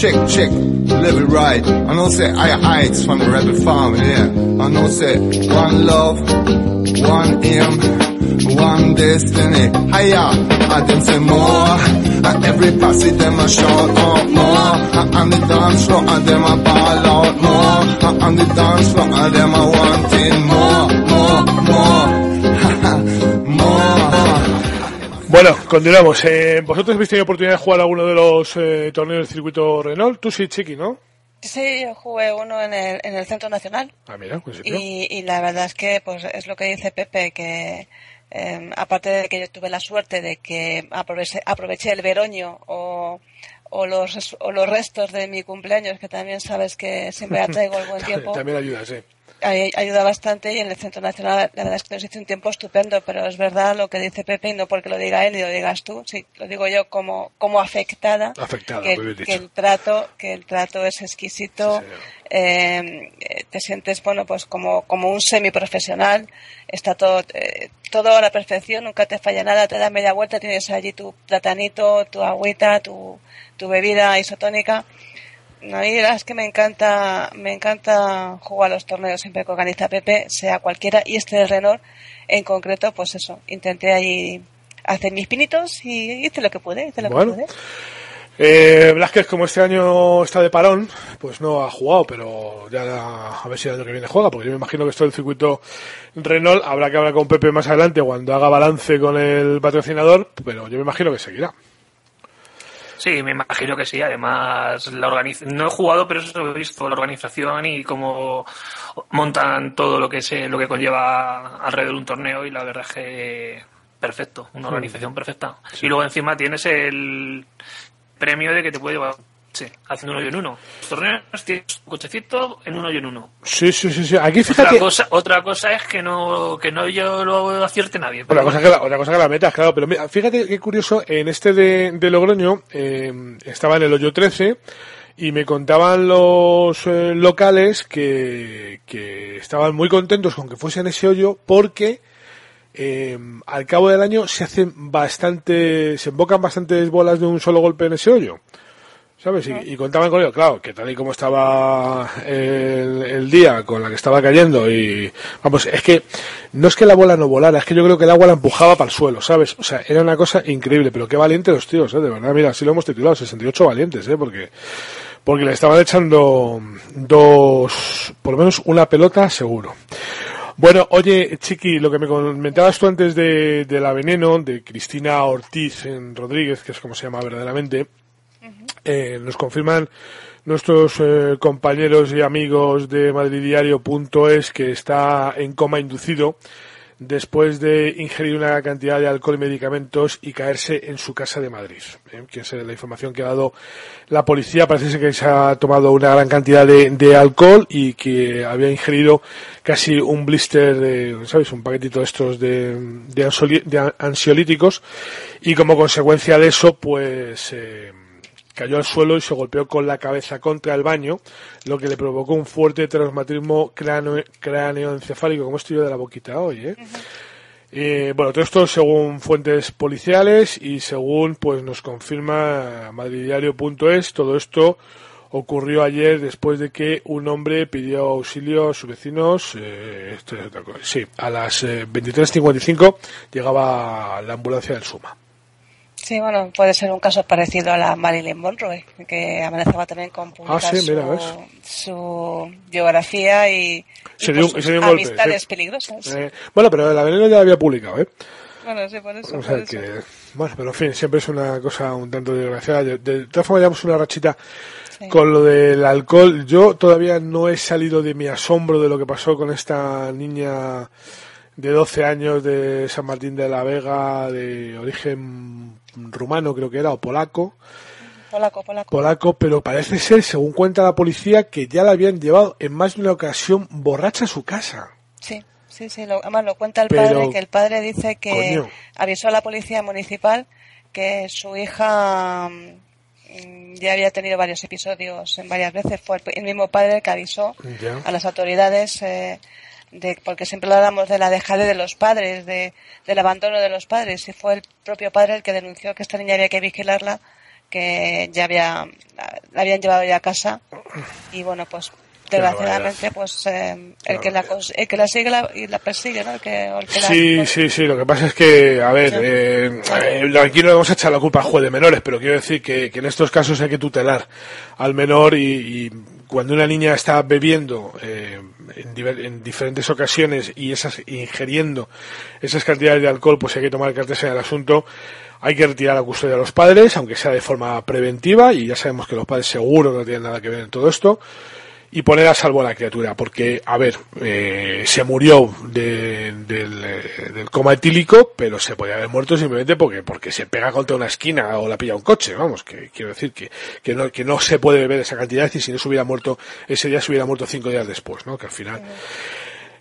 L: Check, check, live it right. I know say I heights from the rebel farm, yeah. I know say one love, one aim, one destiny. Hiya, I didn't say more. And every passage them a shout out more. And the dance floor and them a ball out more. And the dance floor and them a wanting more, more, more,
B: Bueno, continuamos. Eh, ¿Vosotros habéis tenido oportunidad de jugar alguno de los eh, torneos del circuito Renault? Tú sí, Chiqui, ¿no?
C: Sí, yo jugué uno en el, en el Centro Nacional.
B: Ah, mira, pues
C: y, y la verdad es que pues es lo que dice Pepe, que eh, aparte de que yo tuve la suerte de que aproveché, aproveché el veroño o, o, los, o los restos de mi cumpleaños, que también sabes que siempre atraigo el buen tiempo.
B: también ayuda, sí
C: ayuda bastante y en el Centro Nacional la verdad es que nos hizo un tiempo estupendo, pero es verdad lo que dice Pepe y no porque lo diga él y lo digas tú, sí, lo digo yo como, como afectada, que, el trato, que el trato es exquisito, eh, te sientes bueno pues como, como un semiprofesional, está todo, eh, todo a la perfección, nunca te falla nada, te da media vuelta, tienes allí tu platanito, tu agüita, tu, tu bebida isotónica a mí es que me encanta, me encanta jugar los torneos siempre que organiza Pepe, sea cualquiera, y este de Renault en concreto, pues eso, intenté ahí hacer mis pinitos y hice lo que pude, hice lo que pude.
B: Eh, Blasquez, como este año está de parón, pues no ha jugado, pero ya a ver si el año que viene juega, porque yo me imagino que esto del circuito Renault habrá que hablar con Pepe más adelante cuando haga balance con el patrocinador, pero yo me imagino que seguirá.
D: Sí, me imagino que sí. Además, la organiz... no he jugado, pero eso he visto la organización y cómo montan todo lo que se, lo que conlleva alrededor de un torneo y la verdad es que perfecto, una organización perfecta. Y luego encima tienes el premio de que te puede llevar Sí, haciendo uno y en uno. Los torneos tienes un cochecito en uno y en uno.
B: Sí, sí, sí, sí. Aquí fíjate.
D: Otra cosa, otra cosa es que no, que no yo lo acierte nadie.
B: Otra cosa, que la, otra cosa que la metas, claro. Pero mira, fíjate qué curioso, en este de, de Logroño, eh, estaba en el hoyo 13 y me contaban los eh, locales que, que estaban muy contentos con que fuese en ese hoyo porque eh, al cabo del año se hacen bastante, se embocan bastantes bolas de un solo golpe en ese hoyo. ¿Sabes? Y, contaban con ello, claro, que tal y como estaba el, el, día con la que estaba cayendo y, vamos, es que no es que la bola no volara, es que yo creo que el agua la empujaba para el suelo, ¿sabes? O sea, era una cosa increíble, pero qué valientes los tíos, ¿eh? De verdad, mira, así lo hemos titulado, 68 valientes, ¿eh? Porque, porque le estaban echando dos, por lo menos una pelota seguro. Bueno, oye, Chiqui, lo que me comentabas tú antes de, de la veneno, de Cristina Ortiz en Rodríguez, que es como se llama verdaderamente, eh, nos confirman nuestros eh, compañeros y amigos de madridiario.es que está en coma inducido después de ingerir una cantidad de alcohol y medicamentos y caerse en su casa de Madrid. ¿eh? Que es la información que ha dado la policía. Parece que se ha tomado una gran cantidad de, alcohol y que había ingerido casi un blister de, ¿sabes? Un paquetito de estos de, de, ansiolíticos y como consecuencia de eso, pues, eh, cayó al suelo y se golpeó con la cabeza contra el baño, lo que le provocó un fuerte traumatismo cráneo, encefálico, como estoy yo de la boquita hoy, ¿eh? Eh, bueno, todo esto según fuentes policiales y según pues nos confirma madridiario.es, todo esto ocurrió ayer después de que un hombre pidió auxilio a sus vecinos. Eh, sí, a las 23.55 llegaba la ambulancia del Suma.
C: Sí, bueno, puede ser un caso parecido a la Marilyn Monroe, que amenazaba también con publicar
B: ah,
C: su, biografía y,
B: sus
C: amistades peligrosas.
B: Eh, bueno, pero la veneno ya la había publicado, ¿eh?
C: Bueno, sí, por eso.
B: bueno, pero en fin, siempre es una cosa un tanto desgraciada. De, de todas formas, llevamos una rachita con lo del alcohol. Yo todavía no he salido de mi asombro de lo que pasó con esta niña de 12 años de San Martín de la Vega, de origen rumano creo que era, o polaco.
C: Polaco, polaco.
B: Polaco, pero parece ser, según cuenta la policía, que ya la habían llevado en más de una ocasión borracha a su casa.
C: Sí, sí, sí, lo, además lo cuenta el padre, que el padre dice que avisó a la policía municipal que su hija mm, ya había tenido varios episodios en varias veces. Fue el, mismo padre que avisó a las autoridades eh, de, porque siempre hablamos de la dejadez de los padres, de, del abandono de los padres, y fue el propio padre el que denunció que esta niña había que vigilarla, que ya había, la habían llevado ya a casa, y bueno, pues desgraciadamente pues eh, el que la el que la sigue y la persigue no el que,
B: sí sí sí lo que pasa es que a ver eh, eh, aquí no vamos a echar la culpa al juez de menores pero quiero decir que, que en estos casos hay que tutelar al menor y, y cuando una niña está bebiendo eh, en, diferentes ocasiones y esas ingiriendo esas cantidades de alcohol, pues hay que tomar cartas en el asunto. Hay que retirar la custodia a los padres, aunque sea de forma preventiva, y ya sabemos que los padres seguro no tienen nada que ver en todo esto y poner a salvo a la criatura, porque, a ver, eh, se murió de, del, eh, del, coma etílico, pero se podía haber muerto simplemente porque, porque se pega contra una esquina o la pilla un coche, vamos, que quiero decir que, que, no, que no se puede beber esa cantidad y si no se hubiera muerto, ese día se hubiera muerto cinco días después, ¿no? Que al final,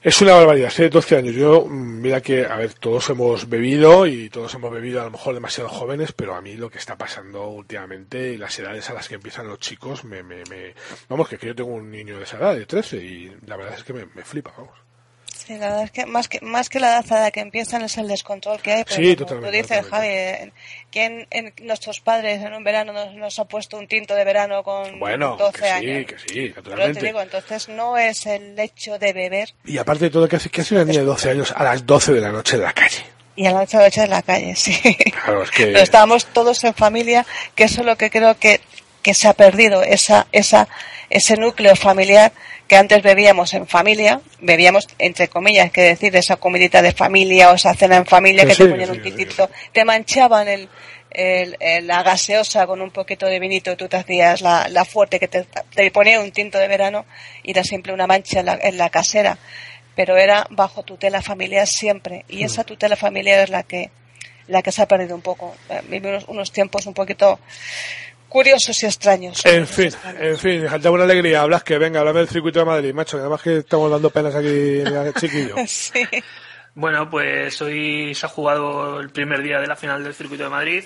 B: es una barbaridad, hace 12 años. Yo, mm, mira que, a ver, todos hemos bebido y todos hemos bebido a lo mejor demasiado jóvenes, pero a mí lo que está pasando últimamente y las edades a las que empiezan los chicos, me, me, me... vamos, que, que yo tengo un niño de esa edad, de 13, y la verdad es que me, me flipa, vamos.
C: Sí, la verdad es que más que, más que la edad a la que empiezan es el descontrol que hay.
B: Pero sí, totalmente.
C: Tú dices, Javi, ¿quién en nuestros padres en un verano nos, nos, ha puesto un tinto de verano con
B: bueno,
C: 12
B: que sí,
C: años?
B: que sí, naturalmente.
C: Pero te digo, entonces no es el hecho de beber.
B: Y aparte de todo, ¿qué hace, qué hace una niña de 12 años a las 12 de la noche en la calle?
C: Y a la noche a la noche en la calle, sí.
B: Claro, es que...
C: Pero estábamos todos en familia, que eso es lo que creo que, que se ha perdido, esa, esa, ese núcleo familiar que antes bebíamos en familia, bebíamos entre comillas, que decir, esa comidita de familia o esa cena en familia que
B: Sí,
C: te ponían
B: sí,
C: un titito, te manchaban el, el- el- la gaseosa con un poquito de vinito, tú te hacías la, la fuerte que te, te ponía un tinto de verano y era siempre una mancha en la, en la casera, pero era bajo tutela familiar siempre. Y esa tutela familiar es la que la que se ha perdido un poco. Eh, Vivimos unos tiempos un poquito curiosos y extraños.
B: En fin, en fin, falta una alegría. Hablas que venga, háblame del circuito de Madrid, macho, que además que estamos dando penas aquí, chiquillo.
C: Sí.
D: Bueno, pues hoy se ha jugado el primer día de la final del circuito de Madrid.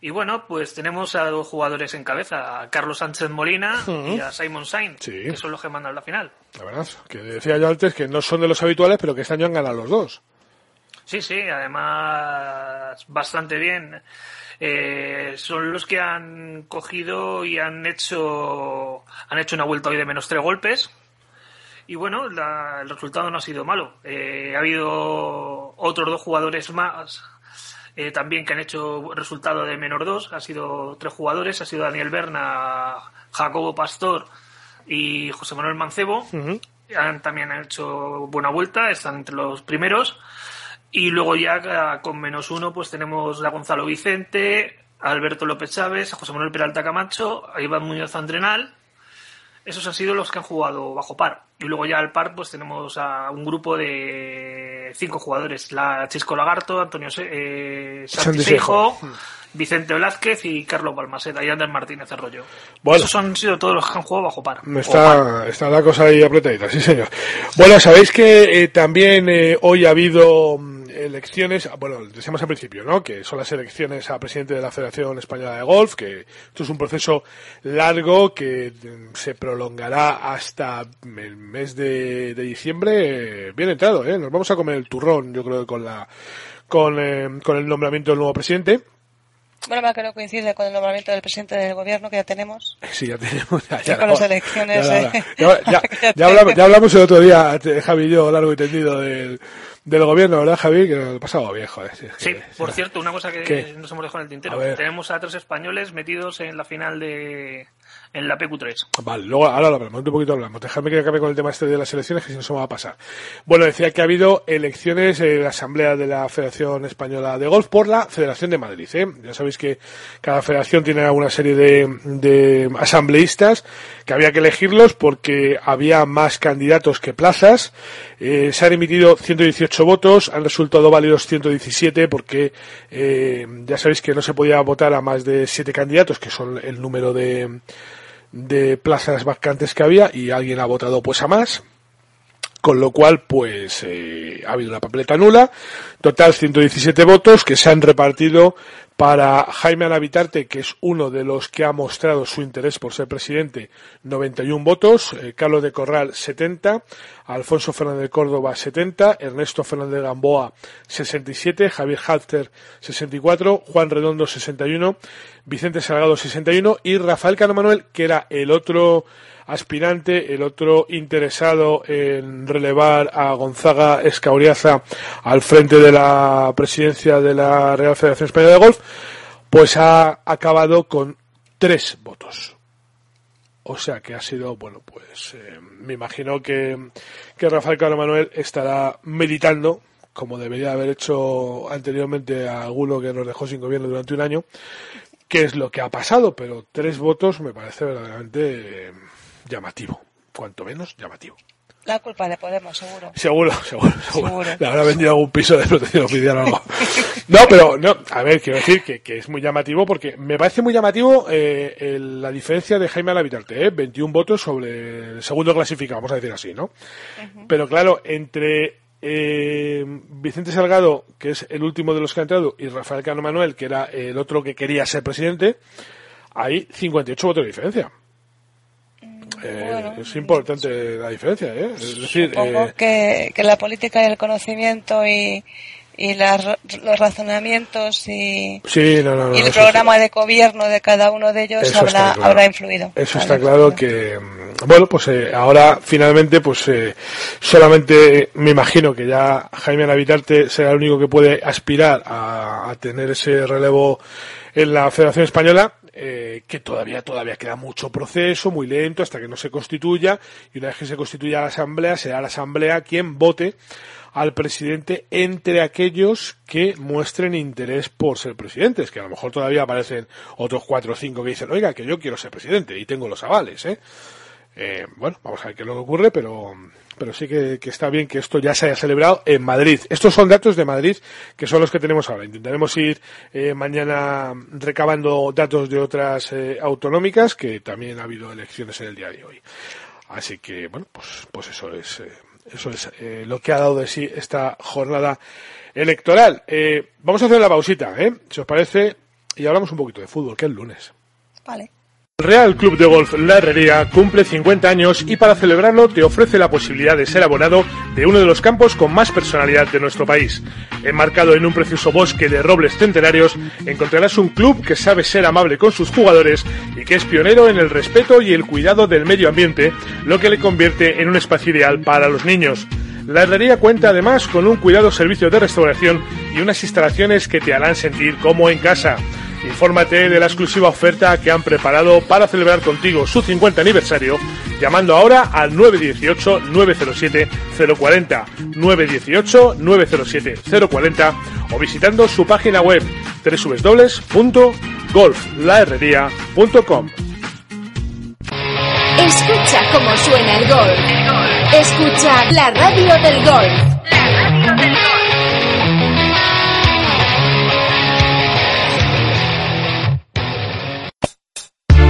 D: Y bueno, pues tenemos a dos jugadores en cabeza, a Carlos Sánchez Molina y a Simon Sainz, que son los que mandan la final.
B: La verdad, que decía yo antes que no son de los habituales, pero que este año han ganado los dos.
D: Sí, sí, además bastante bien. Eh, son los que han cogido y han hecho han hecho una vuelta hoy de menos tres golpes. Y bueno, la- el resultado no ha sido malo. Eh, ha habido otros dos jugadores más eh, también que han hecho resultado de menos dos. Ha sido tres jugadores. Ha sido Daniel Berna, Jacobo Pastor y José Manuel Mancebo. Han, también han hecho buena vuelta, están entre los primeros. Y luego ya eh, con menos uno pues tenemos a Gonzalo Vicente, a Alberto López Chávez, a José Manuel Peralta Camacho, a Iván Muñoz Andrenal. Esos han sido los que han jugado bajo par. Y luego ya al par pues tenemos a un grupo de cinco jugadores. La Chisco Lagarto, Antonio Se- eh, Santi
B: Santi
D: Seijo,
B: Seijo.
D: Vicente Velázquez y Carlos Balmaseda y Ander Martínez Arroyo.
B: Bueno.
D: Esos han sido todos los que han jugado bajo par.
B: Está, está la cosa ahí apretadita, sí señor. Bueno, sabéis que eh, también eh, hoy ha habido mm, elecciones, bueno, decíamos al principio, ¿no? Que son las elecciones a presidente de la Federación Española de Golf, que esto es un proceso largo que mm, se prolongará hasta el mes de, de diciembre, eh, bien entrado, ¿eh? Nos vamos a comer el turrón, yo creo, con la, con, eh, con el nombramiento del nuevo presidente.
C: Bueno, para que no coincide con el nombramiento del presidente del gobierno que ya tenemos.
B: Sí, ya tenemos. Ya,
C: con
B: la-
C: las elecciones,
B: ya,
C: eh.
B: ya, ya, ya- ya hablamos, ya hablamos el otro día, te- Javi y yo, largo y tendido del, del gobierno, ¿verdad, Javi? Que lo pasado viejo. eh, sí,
D: Sí, por cierto, una cosa que
B: ¿Qué?
D: nos hemos dejado en el tintero.
B: A.
D: Tenemos a tres españoles metidos en la final de en la PQ3.
B: Vale, luego ahora lo hablamos, un poquito hablamos. Dejadme que acabe con el tema este de las elecciones, que si no se me va a pasar. Bueno, decía que ha habido elecciones en la Asamblea de la Federación Española de Golf por la Federación de Madrid. ¿eh? Ya sabéis que cada federación tiene una serie de, de asambleístas que había que elegirlos porque había más candidatos que plazas. Eh, se han emitido 118 votos, han resultado válidos 117 porque eh, ya sabéis que no se podía votar a más de siete candidatos, que son el número de, de plazas vacantes que había y alguien ha votado pues a más con lo cual pues eh, ha habido una papeleta nula total 117 votos que se han repartido para Jaime Anavitarte que es uno de los que ha mostrado su interés por ser presidente 91 votos eh, Carlos de Corral 70 Alfonso Fernández de Córdoba 70 Ernesto Fernández de Gamboa 67 Javier Halter 64 Juan Redondo 61 Vicente Salgado 61 y Rafael Cano Manuel que era el otro aspirante, el otro interesado en relevar a Gonzaga Escauriaza al frente de la presidencia de la Real Federación Española de Golf, pues ha acabado con tres votos. O sea que ha sido, bueno, pues eh, me imagino que, que Rafael Cano Manuel estará meditando, como debería haber hecho anteriormente a alguno que nos dejó sin gobierno durante un año, qué es lo que ha pasado, pero tres votos me parece verdaderamente eh, llamativo, cuanto menos llamativo.
C: La culpa de Podemos, seguro.
B: Seguro, seguro, seguro.
C: Seguro.
B: Le habrá vendido algún piso de protección oficial o algo. No, pero, no, a ver, quiero decir que, que es muy llamativo porque me parece muy llamativo eh, el- la diferencia de Jaime Alavitarte, ¿eh? 21 votos sobre el segundo clasificado, vamos a decir así, ¿no? Pero claro, entre eh, Vicente Salgado, que es el último de los que ha entrado, y Rafael Cano Manuel, que era el otro que quería ser presidente, hay 58 votos de diferencia. Eh, es importante la diferencia, ¿eh? Es decir,
C: Supongo
B: eh,
C: que, que la política y el conocimiento y, y las, los razonamientos y,
B: Sí, no, no, no,
C: y el programa de gobierno de cada uno de ellos
B: Eso
C: habrá,
B: claro.
C: habrá influido.
B: Eso está claro que, mm, bueno, pues eh, ahora finalmente, pues eh, solamente me imagino que ya Jaime Navitarte será el único que puede aspirar a, a tener ese relevo en la Federación Española, eh, que todavía, todavía queda mucho proceso, muy lento, hasta que no se constituya, y una vez que se constituya la Asamblea, será la Asamblea quien vote al presidente entre aquellos que muestren interés por ser presidentes, que a lo mejor todavía aparecen otros cuatro o cinco que dicen, oiga, que yo quiero ser presidente y tengo los avales, ¿eh? Eh, bueno, vamos a ver qué es lo que ocurre, pero, pero sí que, está bien que esto ya se haya celebrado en Madrid. Estos son datos de Madrid, que son los que tenemos ahora. Intentaremos ir eh, mañana recabando datos de otras eh, autonómicas, que también ha habido elecciones en el día de hoy. Así que, bueno, pues, pues eso es, eh, eso es eh, lo que ha dado de sí esta jornada electoral. Vamos a hacer la pausita, ¿eh? Si os parece, y hablamos un poquito de fútbol, que es lunes.
C: Vale.
B: El Real Club de Golf La Herrería cumple 50 años y para celebrarlo te ofrece la posibilidad de ser abonado de uno de los campos con más personalidad de nuestro país. Enmarcado en un precioso bosque de robles centenarios, encontrarás un club que sabe ser amable con sus jugadores y que es pionero en el respeto y el cuidado del medio ambiente, lo que le convierte en un espacio ideal para los niños. La herrería cuenta además con un cuidado servicio de restauración y unas instalaciones que te harán sentir como en casa. Infórmate de la exclusiva oferta que han preparado para celebrar contigo su 50 aniversario llamando ahora al 918-907-040, 918-907-040 o visitando su página web www.golflaherrería.com.
F: Escucha cómo suena el golf. Escucha la radio del golf.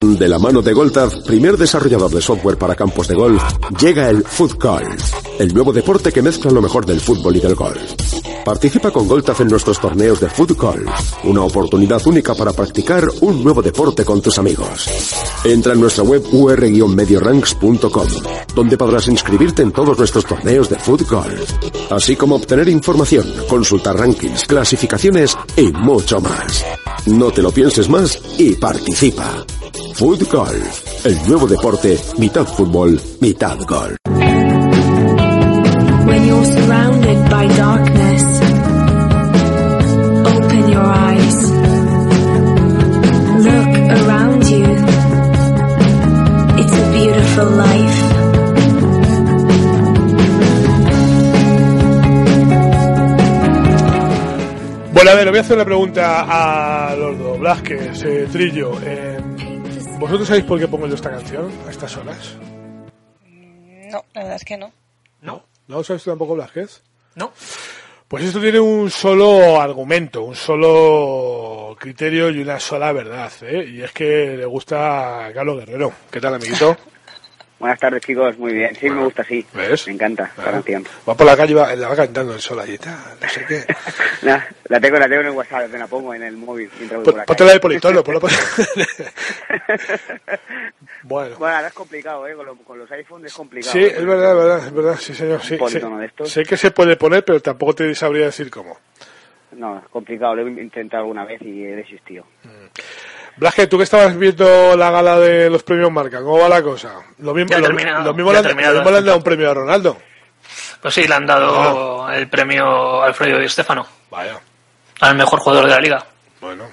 M: De la mano de Goltaz, primer desarrollador de software para campos de golf, llega el Food Golf, el nuevo deporte que mezcla lo mejor del fútbol y del golf. Participa con Goltaz en nuestros torneos de Food Golf, una oportunidad única para practicar un nuevo deporte con tus amigos. Entra en nuestra web ur-medioranks.com, donde podrás inscribirte en todos nuestros torneos de Food Golf, así como obtener información, consultar rankings, clasificaciones y mucho más. No te lo pienses más y participa. Food Golf, el nuevo deporte, mitad fútbol, mitad golf.
B: Bueno, a ver, le voy a hacer una pregunta a los dos. Blasquez, eh, Trillo. eh, ¿Vosotros sabéis por qué pongo yo esta canción a estas horas?
C: No, la verdad es que no.
B: No. ¿No lo sabes tú tampoco, Blasquez?
D: No.
B: Pues esto tiene un solo argumento, un solo criterio y una sola verdad, ¿eh? Y es que le gusta a Carlos Guerrero. ¿Qué tal, amiguito?
N: Buenas tardes, chicos. Muy bien. Sí, me gusta, sí.
B: ¿Ves?
N: Me encanta
B: Claro.
N: canción.
B: Va por la calle y va, la va cantando el sol ahí, tal, no sé qué.
N: Nah, la tengo, la tengo en el WhatsApp, me la pongo en el móvil mientras voy por la
B: Ponte la de Politono, por... Bueno.
N: Bueno, ahora es complicado, ¿eh? Con, lo- con los iPhones es complicado.
B: Sí, es verdad, es verdad, es verdad, sí señor, sí.
N: Politono de estos.
B: Sé que se puede poner, pero tampoco te sabría decir cómo.
N: No, es complicado. Lo he intentado alguna vez y he desistido.
B: Blasque, tú que estabas viendo la gala de los premios Marca, ¿cómo va la cosa? Lo mismo, lo, lo mismo le
D: ha
B: han- dado un premio a Ronaldo.
D: Pues sí, le han dado el premio Alfredo Di Stefano.
B: Vaya.
D: Al mejor jugador de la liga.
B: Bueno.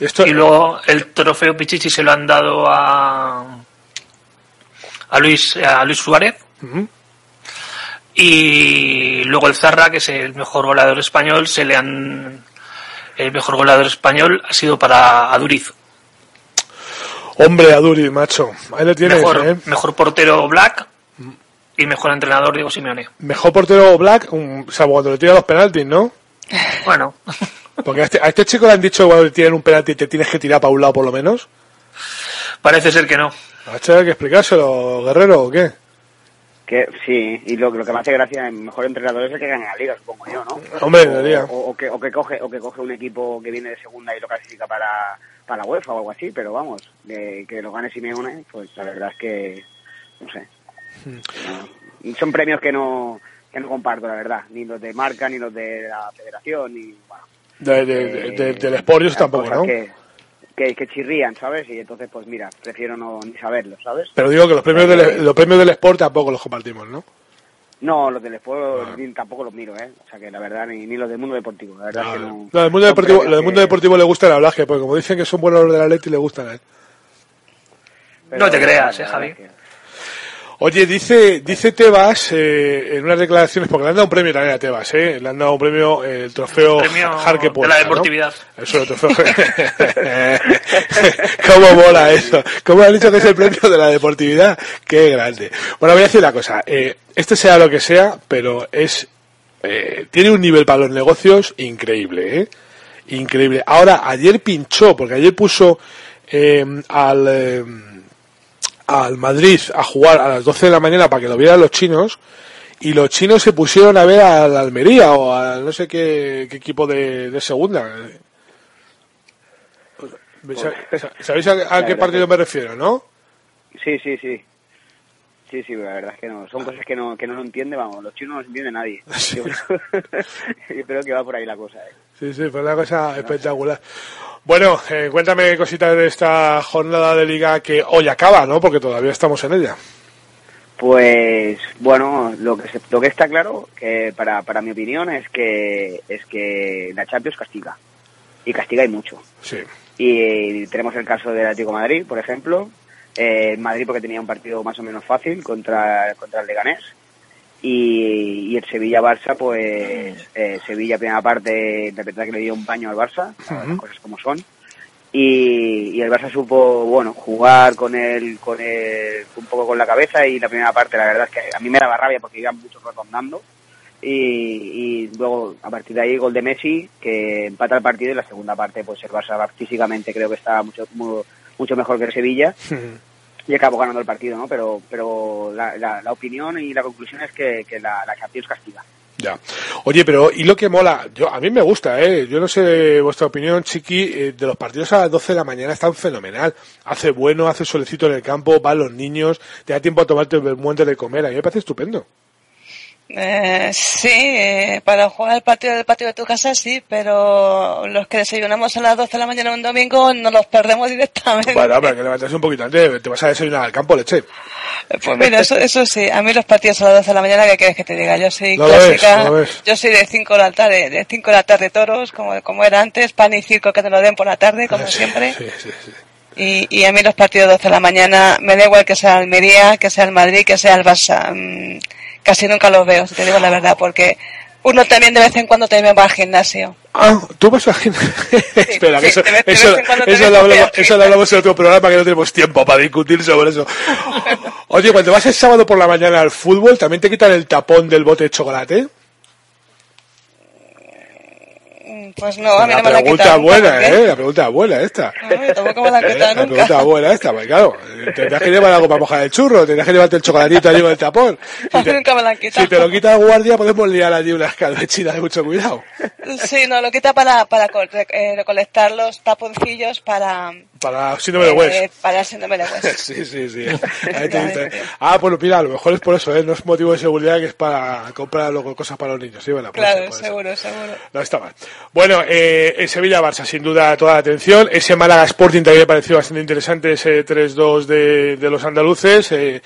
D: y luego el trofeo Pichichi se lo han dado a a Luis a Luis Suárez y luego el Zarra que es el mejor goleador español se le han el mejor goleador español ha sido para Aduriz
B: Hombre, Aduri, macho. Ahí le tienes,
D: mejor,
B: ¿eh?
D: mejor portero Black y mejor entrenador Diego Simeone
B: Mejor portero Black, un, salvo cuando le tira los penaltis, ¿no?
D: bueno
B: Porque a este, a este chico le han dicho cuando le tiran un penalti te tienes que tirar para un lado por lo menos.
D: Parece ser que no.
B: ¿Hay que explicárselo, Guerrero, o qué?
N: Que, sí, y lo, lo que me hace gracia, el mejor entrenador es el que gana la liga, supongo yo, ¿no?
B: Hombre,
N: o, o, o que, o, que coge, o que coge un equipo que viene de segunda y lo clasifica para, para la UEFA o algo así, pero vamos, de, que lo gane Simeone, pues la verdad es que, no sé. No, son premios que no, que no comparto, la verdad, ni los de marca, ni los de la federación, ni, bueno.
B: De, de, de, del Sport tampoco, ¿no?
N: Que, que, que, chirrían, ¿sabes? Y entonces, pues mira, prefiero no ni saberlo, ¿sabes?
B: Pero digo que los premios, del, los premios del Sport tampoco los compartimos, ¿no?
N: No, los del Sport ah. tampoco los miro, ¿eh? O sea que la verdad, ni, ni los del mundo deportivo, la verdad
B: no,
N: que no.
B: No, del mundo deportivo, lo del mundo deportivo le gusta el hablaje, porque como dicen que son buenos los del Atleti, le gustan a él.
D: Pero, no te creas, eh, Javi. Que...
B: Oye, dice, dice Tebas eh, en unas declaraciones, porque le han dado un premio también a Tebas, ¿eh? Le han dado un premio, eh, el trofeo Jarque
D: De la deportividad.
B: ¿no? Eso, el trofeo. ¿Cómo mola eso? ¿Cómo han dicho que es el premio de la deportividad? Qué grande. Bueno, voy a decir una cosa. Eh, este sea lo que sea, pero es, eh, tiene un nivel para los negocios increíble, ¿eh? Increíble. Ahora, ayer pinchó, porque ayer puso eh, al, eh, al Madrid a jugar a las 12 de la mañana para que lo vieran los chinos y los chinos se pusieron a ver al Almería o a no sé qué, qué equipo de, de segunda. ¿Sabéis a, a qué partido me refiero, no?
N: Sí, sí, sí. Sí, sí, la verdad es que no. Son cosas que no, que no lo entiende, vamos. Los chinos no los entiende nadie.
B: Sí.
N: Yo, yo, creo que va por ahí la cosa. ¿eh?
B: Sí, sí, fue una cosa espectacular. Bueno, eh, cuéntame cositas de esta jornada de liga que hoy acaba, ¿no? Porque todavía estamos en ella.
N: Pues bueno, lo que se, lo que está claro que para, para mi opinión es que es que la Champions castiga y castiga y mucho.
B: Sí.
N: Y, tenemos el caso del Atlético de Madrid, por ejemplo, eh, Madrid porque tenía un partido más o menos fácil contra contra el Leganés y, y el Sevilla-Barça, pues eh, Sevilla primera parte, de verdad que le dio un baño al Barça, uh -huh. las cosas como son. Y, y, el Barça supo, bueno, jugar con el, con el, un poco con la cabeza y la primera parte, la verdad es que a mí me daba rabia porque iban muchos rotondando. Y, y luego, a partir de ahí, gol de Messi, que empata el partido y la segunda parte, pues el Barça físicamente creo que está mucho, muy, mucho mejor que el Sevilla. -huh y acabó ganando el partido, ¿no? Pero, pero la, la, la opinión y la conclusión es que, que la, la, Champions castiga.
B: Ya. Oye, pero y lo que mola, yo a mí me gusta, ¿eh? Yo no sé vuestra opinión, Chiqui, eh, de los partidos a las 12 de la mañana están fenomenal. Hace bueno, hace solecito en el campo, van los niños, te da tiempo a tomarte el momento de comer, a mí me parece estupendo.
C: Eh, sí, eh, para jugar el partido del patio de tu casa sí, pero los que desayunamos a las 12 de la mañana un domingo no los perdemos directamente.
B: Bueno, pero que levantes un poquito antes, te vas a desayunar al campo, leche.
C: Pues mira, eso, eso sí, a mí los partidos a las 12 de la mañana, ¿qué quieres que te diga? Yo soy
B: lo
C: clásica,
B: ves, lo ves.
C: yo soy de 5 de la tarde, de 5 de la tarde toros, como, como era antes, pan y circo que te lo den por la tarde, como
B: sí,
C: siempre.
B: Sí, sí, sí.
C: Y, y a mí los partidos 12 de la mañana, me da igual que sea Almería, que sea el Madrid, que sea el Barça. Mm, casi nunca los veo, si te digo la verdad, porque uno también de vez en cuando también va al gimnasio.
B: Ah, tú vas al gimnasio.
C: Sí,
B: Espera, que eso,
C: vez-
B: lo hablamos, eso lo hablamos en otro programa que no tenemos tiempo para discutir sobre eso. Oye, cuando vas el sábado por la mañana al fútbol, ¿también te quitan el tapón del bote de chocolate?
C: Mm, Pues no, a mí no
B: la
C: me la han
B: pregunta
C: quitado
B: buena. ¿eh? La pregunta buena esta.
C: No, tampoco me la han quitado
B: La pregunta buena esta, pues claro, tendrás que llevar algo para mojar el churro, tendrás que llevarte el chocolatito allí con el tapón.
C: A mí nunca me la han quitado.
B: Si te lo quita el guardia, podemos liar allí una escabechina de mucho cuidado.
C: Sí, no, lo quita para, para eh, recolectar los taponcillos para...
B: Para síndrome de West.
C: eh, para síndrome de West.
B: Sí, sí, sí. Ahí te dice. Ah, bueno, mira, a lo mejor es por eso, ¿eh? No es motivo de seguridad que es para comprar luego cosas para los niños. Sí, bueno, ser,
C: Claro,
B: ser.
C: seguro, seguro.
B: No está mal. Bueno, eh, el Sevilla-Barça, sin duda, toda la atención. Ese Málaga Sporting también me pareció bastante interesante, ese 3-2 de, de los andaluces. Eh,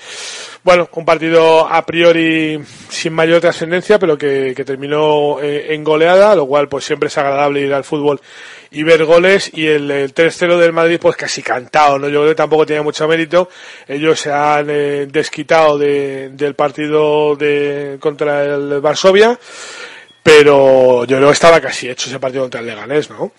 B: bueno, un partido a priori sin mayor trascendencia, pero que, que terminó eh, en goleada, lo cual pues siempre es agradable ir al fútbol y ver goles. Y el, el 3-0 del Madrid, pues casi cantado, ¿no? Yo creo que tampoco tenía mucho mérito. Ellos se han eh, desquitado de, del partido de, contra el Varsovia pero yo creo que estaba casi hecho ese partido contra el Leganés, ¿no?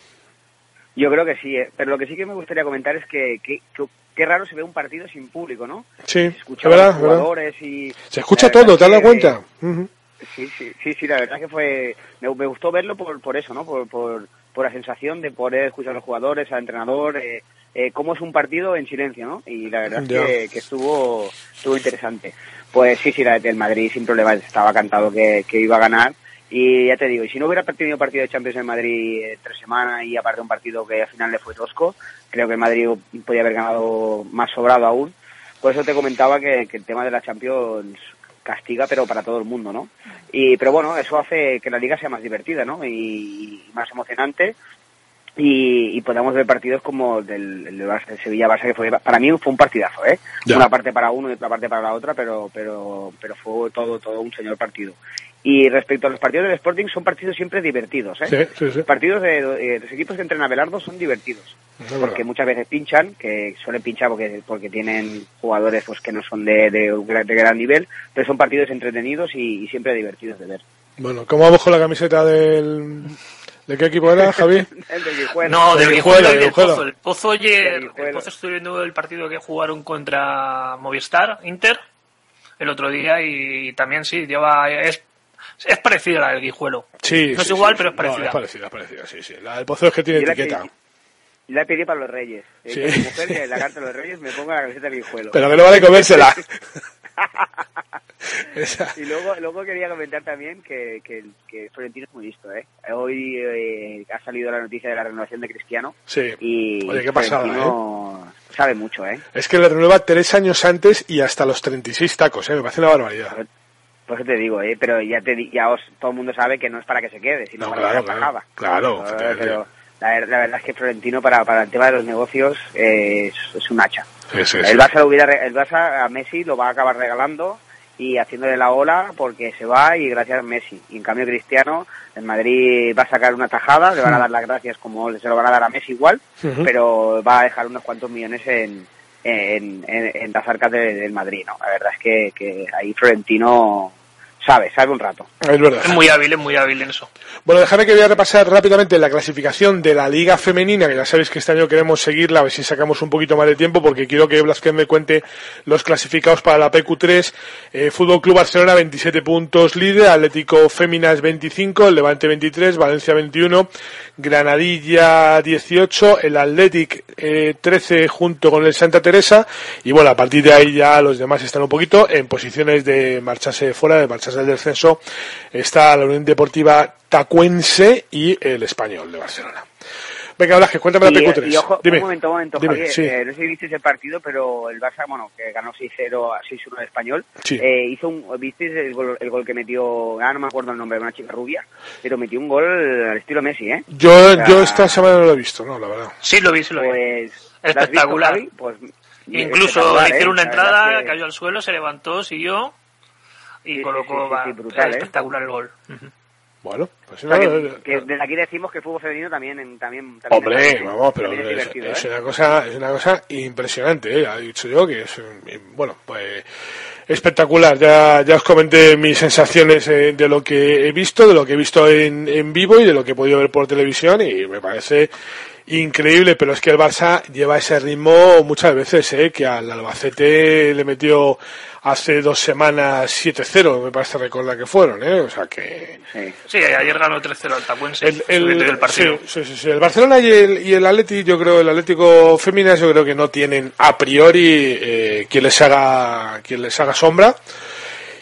N: Yo creo que sí, ¿eh? pero lo que sí que me gustaría comentar es que, que, que- qué raro se ve un partido sin público, ¿no?
B: Sí, es
N: Escuchaba a los
B: es verdad.
N: jugadores y...
B: Se escucha todo, ¿te has dado
N: que-
B: cuenta? Ujú.
N: Sí, sí, sí, sí, la verdad que fue... Me, me gustó verlo por, por eso, ¿no? Por, por, por la sensación de poder escuchar a los jugadores, al entrenador, eh, eh, cómo es un partido en silencio, ¿no? Y la verdad es que, que estuvo, estuvo interesante. Pues sí, sí, la del Madrid sin problema estaba cantado que, que iba a ganar. Y ya te digo, y si no hubiera tenido partido de Champions en Madrid eh, tres semanas y aparte un partido que al final le fue tosco, creo que el Madrid podía haber ganado más sobrado aún. Por eso te comentaba que, que el tema de la Champions castiga, pero para todo el mundo, ¿no? Y, pero bueno, eso hace que la liga sea más divertida, ¿no? Y, y más emocionante. Y, y podamos ver partidos como el del, el del Barça- el Sevilla-Barça, que fue, para mí fue un partidazo, ¿eh?
B: Ya.
N: Una parte para uno y otra parte para la otra, pero, pero, pero fue todo, todo un señor partido. Y respecto a los partidos del Sporting, son partidos siempre divertidos, ¿eh?
B: Sí, sí, sí.
N: Los partidos de, de los equipos que entrena Abelardo son divertidos.
B: Es verdad.
N: Porque muchas veces pinchan, que suelen pinchar porque, porque tienen jugadores pues que no son de, de, de gran nivel, pero son partidos entretenidos y, y siempre divertidos de ver.
B: Bueno, ¿cómo vamos con la camiseta del... ¿De qué equipo era, Javi?
N: El de Guijuelo.
D: No, del
B: Guijuelo,
D: del. Pozo. El Pozo, ayer- el Pozo estuve viendo el partido que jugaron contra Movistar, Inter, el otro día y también sí, lleva es, es parecida a la del Guijuelo.
B: Sí.
D: No es igual,
B: sí,
D: pero es
B: sí.
D: parecida.
B: No, es parecida, es parecida, sí, sí. La del Pozo es que tiene etiqueta.
N: pedí- La pedí para los Reyes. Eh,
B: Sí.
N: que mujer, que la carta de los Reyes, me ponga la camiseta del Guijuelo.
B: Pero que no vale comérsela.
N: Y luego, luego quería comentar también que, que, que Florentino es muy listo, ¿eh? Hoy eh, ha salido la noticia de la renovación de Cristiano.
B: Sí.
N: Y
B: Oye, qué pasada,
N: Florentino sabe mucho, ¿eh?
B: Es que le renueva tres años antes y hasta los 36 tacos, ¿eh? Me parece una barbaridad.
N: Por eso te digo, ¿eh? Pero ya, te, ya os, todo el mundo sabe que no es para que se quede, sino
B: No,
N: para
B: claro,
N: que se
B: claro. Claro, efectivamente.
N: pero la, ver- la verdad es que Florentino para, para el tema de los negocios eh, es, es un hacha.
B: Sí, sí.
N: El Barça, lo hubiera, el Barça a Messi lo va a acabar regalando y haciéndole la ola porque se va y gracias a Messi. Y en cambio Cristiano, el Madrid va a sacar una tajada, le van a dar las gracias como se lo van a dar a Messi igual, pero va a dejar unos cuantos millones en, en, en, en las arcas de- del Madrid, ¿no? La verdad es que, que ahí Florentino sabe, sabe un rato.
B: Es verdad.
D: Es muy hábil, es muy hábil en eso.
B: Bueno, déjame que voy a repasar rápidamente la clasificación de la Liga Femenina, que ya sabéis que este año queremos seguirla, a ver si sacamos un poquito más de tiempo, porque quiero que Blasquez me cuente los clasificados para la PQ3. Eh, Fútbol Club Barcelona 27 puntos líder, Atlético Féminas 25, el Levante 23, Valencia 21, Granadilla 18, el Athletic eh, 13 junto con el Santa Teresa, y bueno, a partir de ahí ya los demás están un poquito en posiciones de marcharse fuera, de marcharse del descenso. Está la Unión Deportiva Tacuense y el Español de Barcelona. Venga, Blasquez, cuéntame la
N: Y,
B: PQ3.
N: y ojo,
B: Dime.
N: un momento, un momento,
B: Dime,
N: Javier.
B: sí.
N: Eh, no sé si visteis el partido, pero el Barça, bueno, que ganó 6-0 a 6-1 al español,
B: Sí.
N: eh, hizo un, ¿visteis el gol, el gol que metió? Ah, no me acuerdo el nombre una chica rubia, pero metió un gol al estilo Messi, ¿eh?
B: Yo,
N: O sea,
B: yo esta semana no lo he visto, no, la verdad.
D: Sí, lo vi, sí lo vi.
N: Pues, ¿lo has visto,
D: Espectacular.
N: Pues,
D: Incluso
N: espectacular,
D: le hicieron
N: ¿eh?
D: una entrada,
N: que-
D: cayó al suelo, se levantó, siguió y
N: sí,
D: colocó
N: sí,
D: va,
N: sí, brutal, ¿eh?
D: espectacular el gol.
B: Bueno, pues
N: O sea,
B: no,
N: que, que desde aquí decimos que el fútbol femenino también, también, también
B: Hombre,
N: es-
B: vamos, pero
N: es
B: es,
N: divertido,
B: es
N: ¿eh?
B: una cosa, es una cosa impresionante, ¿eh? he dicho yo que es, bueno, pues espectacular. Ya, ya os comenté mis sensaciones eh, de lo que he visto, de lo que he visto en, en vivo y de lo que he podido ver por televisión y me parece increíble, pero es que el Barça lleva ese ritmo muchas veces, ¿eh? que al Albacete le metió hace dos semanas 7-0, me parece recordar que fueron, ¿eh? o sea que...
D: Sí, ayer ganó 3-0 al Tacuense.
B: El, el-
D: del partido.
B: sí, sí, sí, sí. El Barcelona y el, y el Atleti, yo creo, el Atlético Féminas, yo creo que no tienen a priori eh, quien les haga quien les haga sombra.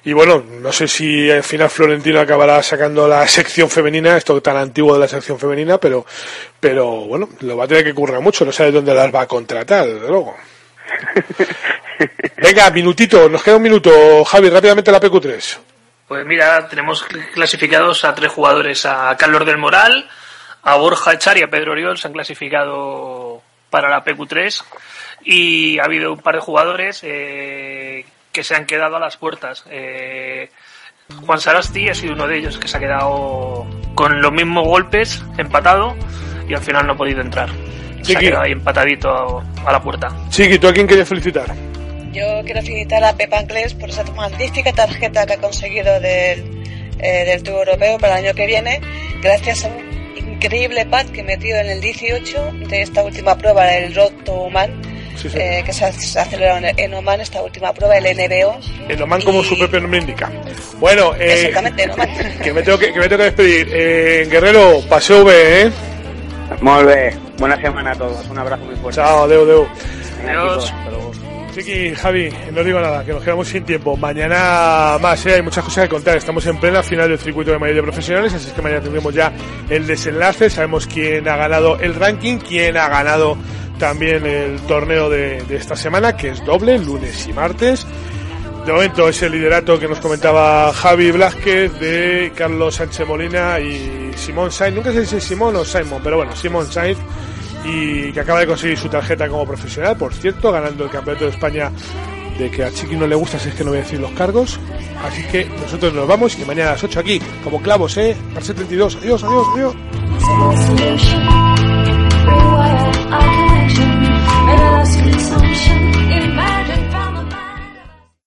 B: Y bueno, no sé si al final Florentino acabará sacando la sección femenina, esto tan antiguo de la sección femenina, pero, pero bueno, lo va a tener que currar mucho, no sabe dónde las va a contratar, desde luego. Venga, minutito, nos queda un minuto, Javi, rápidamente la PQ3.
D: Pues mira, tenemos clasificados a tres jugadores, a Carlos del Moral, a Borja Echar y a Pedro Oriol, se han clasificado para la PQ3 y ha habido un par de jugadores eh, que se han quedado a las puertas. Eh, Juan Sarasti ha sido uno de ellos que se ha quedado con los mismos golpes, empatado, y al final no ha podido entrar. Se ha
B: Chiqui.
D: quedado ahí empatadito a, a la puerta.
B: Chiqui, ¿tú a quién querías felicitar?
C: Yo quiero felicitar a Pepa Anglés por esa magnífica tarjeta que ha conseguido del, eh, del Tour Europeo para el año que viene, gracias a un increíble pad que metió en el 18 de esta última prueba, el Road to Oman,
B: Sí, sí.
C: eh, que se ha, se ha celebrado en- Oman, esta última prueba, el NBO.
B: El Oman como su propio nombre indica. Bueno, eh,
C: Exactamente, en Oman.
B: que me tengo que, que me tengo que despedir. Eh, Guerrero, paseo B, ¿eh?
N: Muy bien. Buena semana a todos. Un abrazo muy fuerte.
B: Chao, Deu, Deu.
D: Adiós.
B: Chiqui, Javi, no digo nada, que nos quedamos sin tiempo. Mañana más, ¿eh? hay muchas cosas que contar. Estamos en plena final del circuito de Madrid de profesionales, así que mañana tendremos ya el desenlace. Sabemos quién ha ganado el ranking, quién ha ganado también el torneo de, de esta semana, que es doble, lunes y martes. De momento es el liderato que nos comentaba Javi Blázquez de Carlos Sánchez Molina y Simón Sainz. Nunca sé si es Simón o Simon, pero bueno, Simón Sainz y que acaba de conseguir su tarjeta como profesional, por cierto, ganando el Campeonato de España de que a Chiqui no le gusta, si es que no voy a decir los cargos. Así que nosotros nos vamos y que mañana a las 8 aquí, como clavos, ¿eh? Para 72. Adiós, adiós, adiós.
A: Better love sweet sunshine.